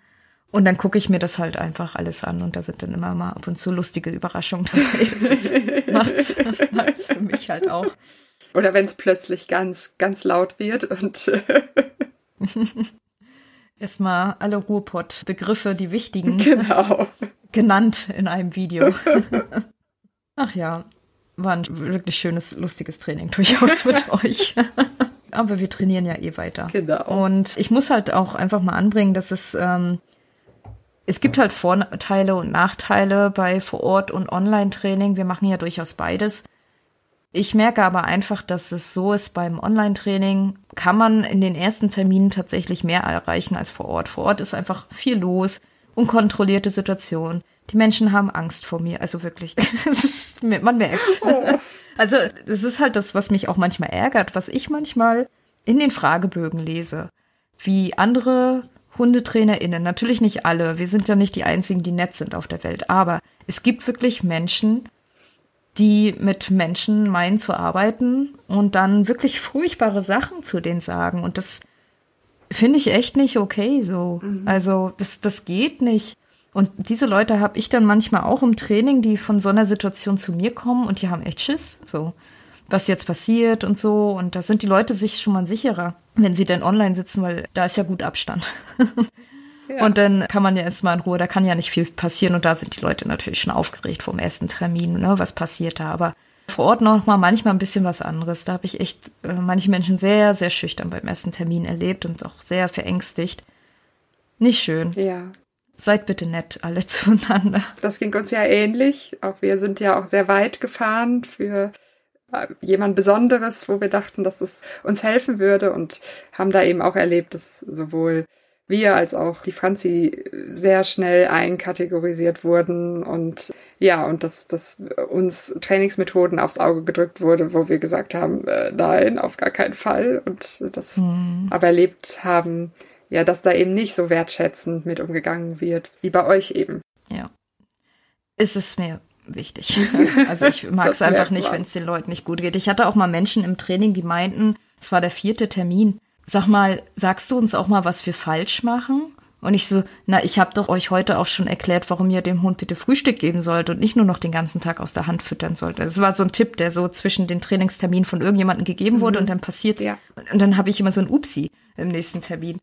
Und dann gucke ich mir das halt einfach alles an und da sind dann immer mal ab und zu lustige Überraschungen dabei. Das *laughs* macht's, macht's für mich halt auch. Oder wenn es plötzlich ganz, ganz laut wird und *laughs* erstmal alle Ruhrpott-Begriffe, die wichtigen, *laughs* genau. *laughs* genannt in einem Video. Ach ja, war ein wirklich schönes, lustiges Training durchaus mit euch. Aber wir trainieren ja eh weiter. Genau. Und ich muss halt auch einfach mal anbringen, dass es ähm, es gibt halt Vorteile und Nachteile bei Vor-Ort- und Online-Training. Wir machen ja durchaus beides. Ich merke aber einfach, dass es so ist, beim Online-Training kann man in den ersten Terminen tatsächlich mehr erreichen als vor Ort. Vor Ort ist einfach viel los, unkontrollierte Situation. Die Menschen haben Angst vor mir, also wirklich. *laughs* ist, man merkt's. Oh. *laughs* Also, es ist halt das, was mich auch manchmal ärgert, was ich manchmal in den Fragebögen lese. Wie andere HundetrainerInnen, natürlich nicht alle, wir sind ja nicht die einzigen, die nett sind auf der Welt, aber es gibt wirklich Menschen, die mit Menschen meinen zu arbeiten und dann wirklich furchtbare Sachen zu denen sagen. Und das finde ich echt nicht okay so. Mhm. Also das, das geht nicht. Und diese Leute habe ich dann manchmal auch im Training, die von so einer Situation zu mir kommen und die haben echt Schiss. So was jetzt passiert und so. Und da sind die Leute sich schon mal sicherer, wenn sie denn online sitzen, weil da ist ja gut Abstand. *laughs* Ja. Und dann kann man ja erstmal in Ruhe, da kann ja nicht viel passieren und da sind die Leute natürlich schon aufgeregt vom ersten Termin, ne, was passiert da. Aber vor Ort noch mal manchmal ein bisschen was anderes. Da habe ich echt äh, manche Menschen sehr, sehr schüchtern beim ersten Termin erlebt und auch sehr verängstigt. Nicht schön. Ja. Seid bitte nett alle *laughs* zueinander. Das ging uns ja ähnlich. Auch wir sind ja auch sehr weit gefahren für jemand Besonderes, wo wir dachten, dass es uns helfen würde und haben da eben auch erlebt, dass sowohl wir als auch die Franzi sehr schnell einkategorisiert wurden und ja, und dass, dass uns Trainingsmethoden aufs Auge gedrückt wurde, wo wir gesagt haben, äh, nein, auf gar keinen Fall und das mhm. aber erlebt haben, ja, dass da eben nicht so wertschätzend mit umgegangen wird, wie bei euch eben. Ja. Ist es mir wichtig. *laughs* Also ich mag es einfach nicht, wenn es den Leuten nicht gut geht. Ich hatte auch mal Menschen im Training, die meinten, es war der vierte Termin. Sag mal, sagst du uns auch mal, was wir falsch machen? Und ich so, na, ich habe doch euch heute auch schon erklärt, warum ihr dem Hund bitte Frühstück geben sollt und nicht nur noch den ganzen Tag aus der Hand füttern sollt. Das war so ein Tipp, der so zwischen den Trainingsterminen von irgendjemandem gegeben wurde mhm. und dann passiert. Ja. Und dann habe ich immer so ein Upsi im nächsten Termin.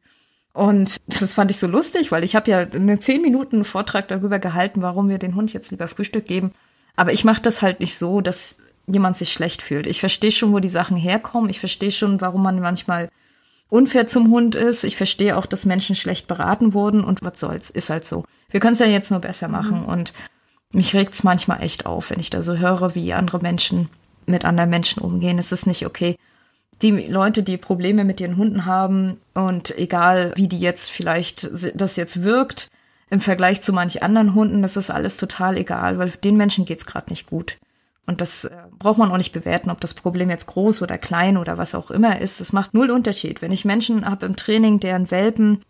Und das fand ich so lustig, weil ich habe ja einen zehn Minuten Vortrag darüber gehalten, warum wir den Hund jetzt lieber Frühstück geben. Aber ich mache das halt nicht so, dass jemand sich schlecht fühlt. Ich verstehe schon, wo die Sachen herkommen. Ich verstehe schon, warum man manchmal unfair zum Hund ist. Ich verstehe auch, dass Menschen schlecht beraten wurden und was soll's, ist halt so. Wir können es ja jetzt nur besser machen mhm. und mich regt's manchmal echt auf, wenn ich da so höre, wie andere Menschen mit anderen Menschen umgehen. Es ist nicht okay die Leute, die Probleme mit ihren Hunden haben und egal wie die jetzt vielleicht das jetzt wirkt im Vergleich zu manch anderen Hunden, das ist alles total egal, weil den Menschen geht's gerade nicht gut. Und das äh, braucht man auch nicht bewerten, ob das Problem jetzt groß oder klein oder was auch immer ist. Das macht null Unterschied. Wenn ich Menschen habe im Training, deren Welpen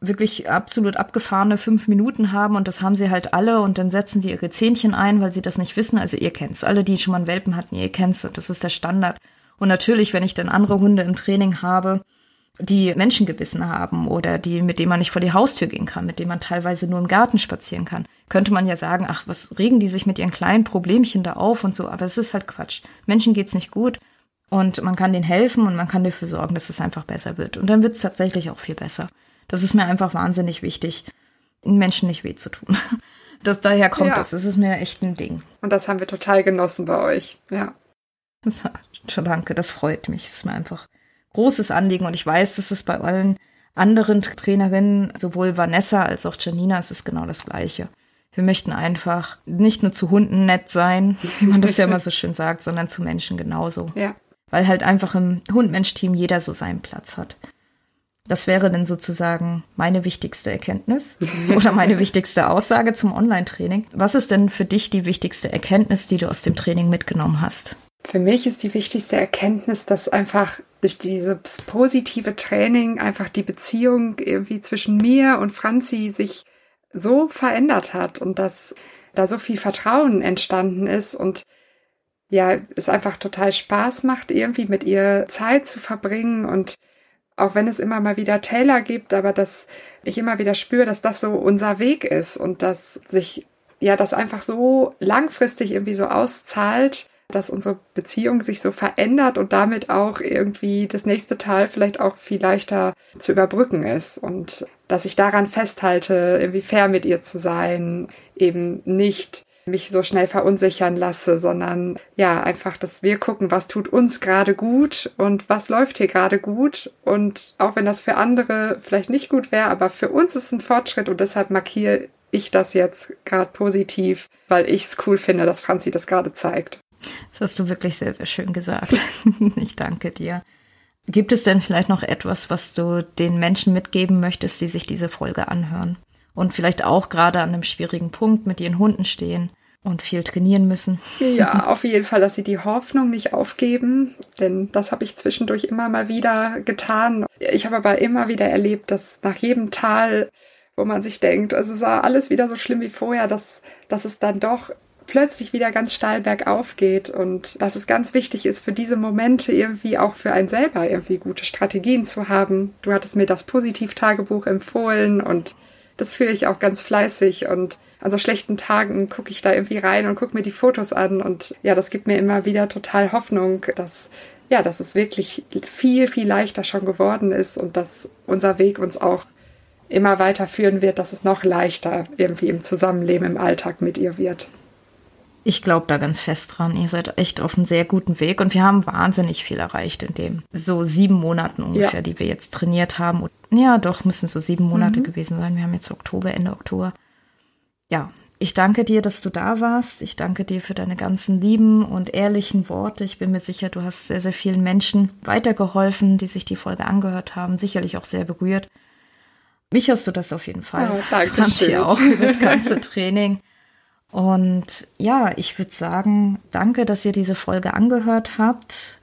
wirklich absolut abgefahrene fünf Minuten haben und das haben sie halt alle und dann setzen sie ihre Zähnchen ein, weil sie das nicht wissen. Also ihr kennt's. Alle, die schon mal einen Welpen hatten, ihr kennt's. Das ist der Standard. Und natürlich, wenn ich dann andere Hunde im Training habe, die Menschen gebissen haben oder die, mit denen man nicht vor die Haustür gehen kann, mit denen man teilweise nur im Garten spazieren kann, könnte man ja sagen, ach, was regen die sich mit ihren kleinen Problemchen da auf und so, aber es ist halt Quatsch. Menschen geht's nicht gut und man kann denen helfen und man kann dafür sorgen, dass es einfach besser wird. Und dann wird's tatsächlich auch viel besser. Das ist mir einfach wahnsinnig wichtig, Menschen nicht weh zu tun. *laughs* Das, daher kommt ja. das. Das ist mir echt ein Ding. Und das haben wir total genossen bei euch. Ja. Das, danke, das freut mich. Das ist mir einfach großes Anliegen und ich weiß, dass es bei allen anderen Trainerinnen, sowohl Vanessa als auch Janina, es ist genau das Gleiche. Wir möchten einfach nicht nur zu Hunden nett sein, wie man das ja immer so schön sagt, sondern zu Menschen genauso. Ja. Weil halt einfach im Hund-Mensch-Team jeder so seinen Platz hat. Das wäre dann sozusagen meine wichtigste Erkenntnis *laughs* oder meine wichtigste Aussage zum Online-Training. Was ist denn für dich die wichtigste Erkenntnis, die du aus dem Training mitgenommen hast? Für mich ist die wichtigste Erkenntnis, dass einfach durch dieses positive Training einfach die Beziehung irgendwie zwischen mir und Franzi sich so verändert hat und dass da so viel Vertrauen entstanden ist und ja, es einfach total Spaß macht, irgendwie mit ihr Zeit zu verbringen und auch wenn es immer mal wieder Taylor gibt, aber dass ich immer wieder spüre, dass das so unser Weg ist und dass sich ja das einfach so langfristig irgendwie so auszahlt, dass unsere Beziehung sich so verändert und damit auch irgendwie das nächste Teil vielleicht auch viel leichter zu überbrücken ist und dass ich daran festhalte, irgendwie fair mit ihr zu sein, eben nicht mich so schnell verunsichern lasse, sondern ja, einfach, dass wir gucken, was tut uns gerade gut und was läuft hier gerade gut. Und auch wenn das für andere vielleicht nicht gut wäre, aber für uns ist ein Fortschritt und deshalb markiere ich das jetzt gerade positiv, weil ich es cool finde, dass Franzi das gerade zeigt. Das hast du wirklich sehr, sehr schön gesagt. *laughs* ich danke dir. Gibt es denn vielleicht noch etwas, was du den Menschen mitgeben möchtest, die sich diese Folge anhören? Und vielleicht auch gerade an einem schwierigen Punkt mit ihren Hunden stehen und viel trainieren müssen. Ja, *laughs* auf jeden Fall, dass sie die Hoffnung nicht aufgeben, denn das habe ich zwischendurch immer mal wieder getan. Ich habe aber immer wieder erlebt, dass nach jedem Tal, wo man sich denkt, also es war alles wieder so schlimm wie vorher, dass, dass es dann doch plötzlich wieder ganz steil bergauf geht und dass es ganz wichtig ist, für diese Momente irgendwie auch für einen selber irgendwie gute Strategien zu haben. Du hattest mir das Positiv-Tagebuch empfohlen und das führe ich auch ganz fleißig und an so schlechten Tagen gucke ich da irgendwie rein und gucke mir die Fotos an und ja, das gibt mir immer wieder total Hoffnung, dass ja, dass es wirklich viel, viel leichter schon geworden ist und dass unser Weg uns auch immer weiter führen wird, dass es noch leichter irgendwie im Zusammenleben im Alltag mit ihr wird. Ich glaube da ganz fest dran. Ihr seid echt auf einem sehr guten Weg und wir haben wahnsinnig viel erreicht in dem so sieben Monaten ungefähr, ja. die wir jetzt trainiert haben. Ja, doch, müssen so sieben Monate mhm. gewesen sein. Wir haben jetzt Oktober, Ende Oktober. Ja, ich danke dir, dass du da warst. Ich danke dir für deine ganzen lieben und ehrlichen Worte. Ich bin mir sicher, du hast sehr, sehr vielen Menschen weitergeholfen, die sich die Folge angehört haben. Sicherlich auch sehr berührt. Mich hast du das auf jeden Fall. Oh, danke Franzi auch für das *laughs* ganze Training. Und ja, ich würde sagen, danke, dass ihr diese Folge angehört habt.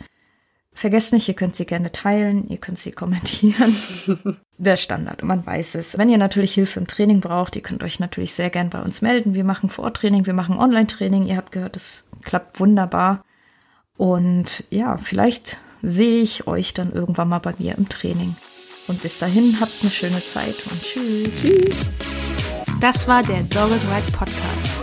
Vergesst nicht, ihr könnt sie gerne teilen, ihr könnt sie kommentieren. *laughs* Der Standard, man weiß es. Wenn ihr natürlich Hilfe im Training braucht, ihr könnt euch natürlich sehr gern bei uns melden. Wir machen Vortraining, wir machen Online-Training. Ihr habt gehört, es klappt wunderbar. Und ja, vielleicht sehe ich euch dann irgendwann mal bei mir im Training. Und bis dahin habt eine schöne Zeit und tschüss. Tschüss. Das war der Dogged Ride Podcast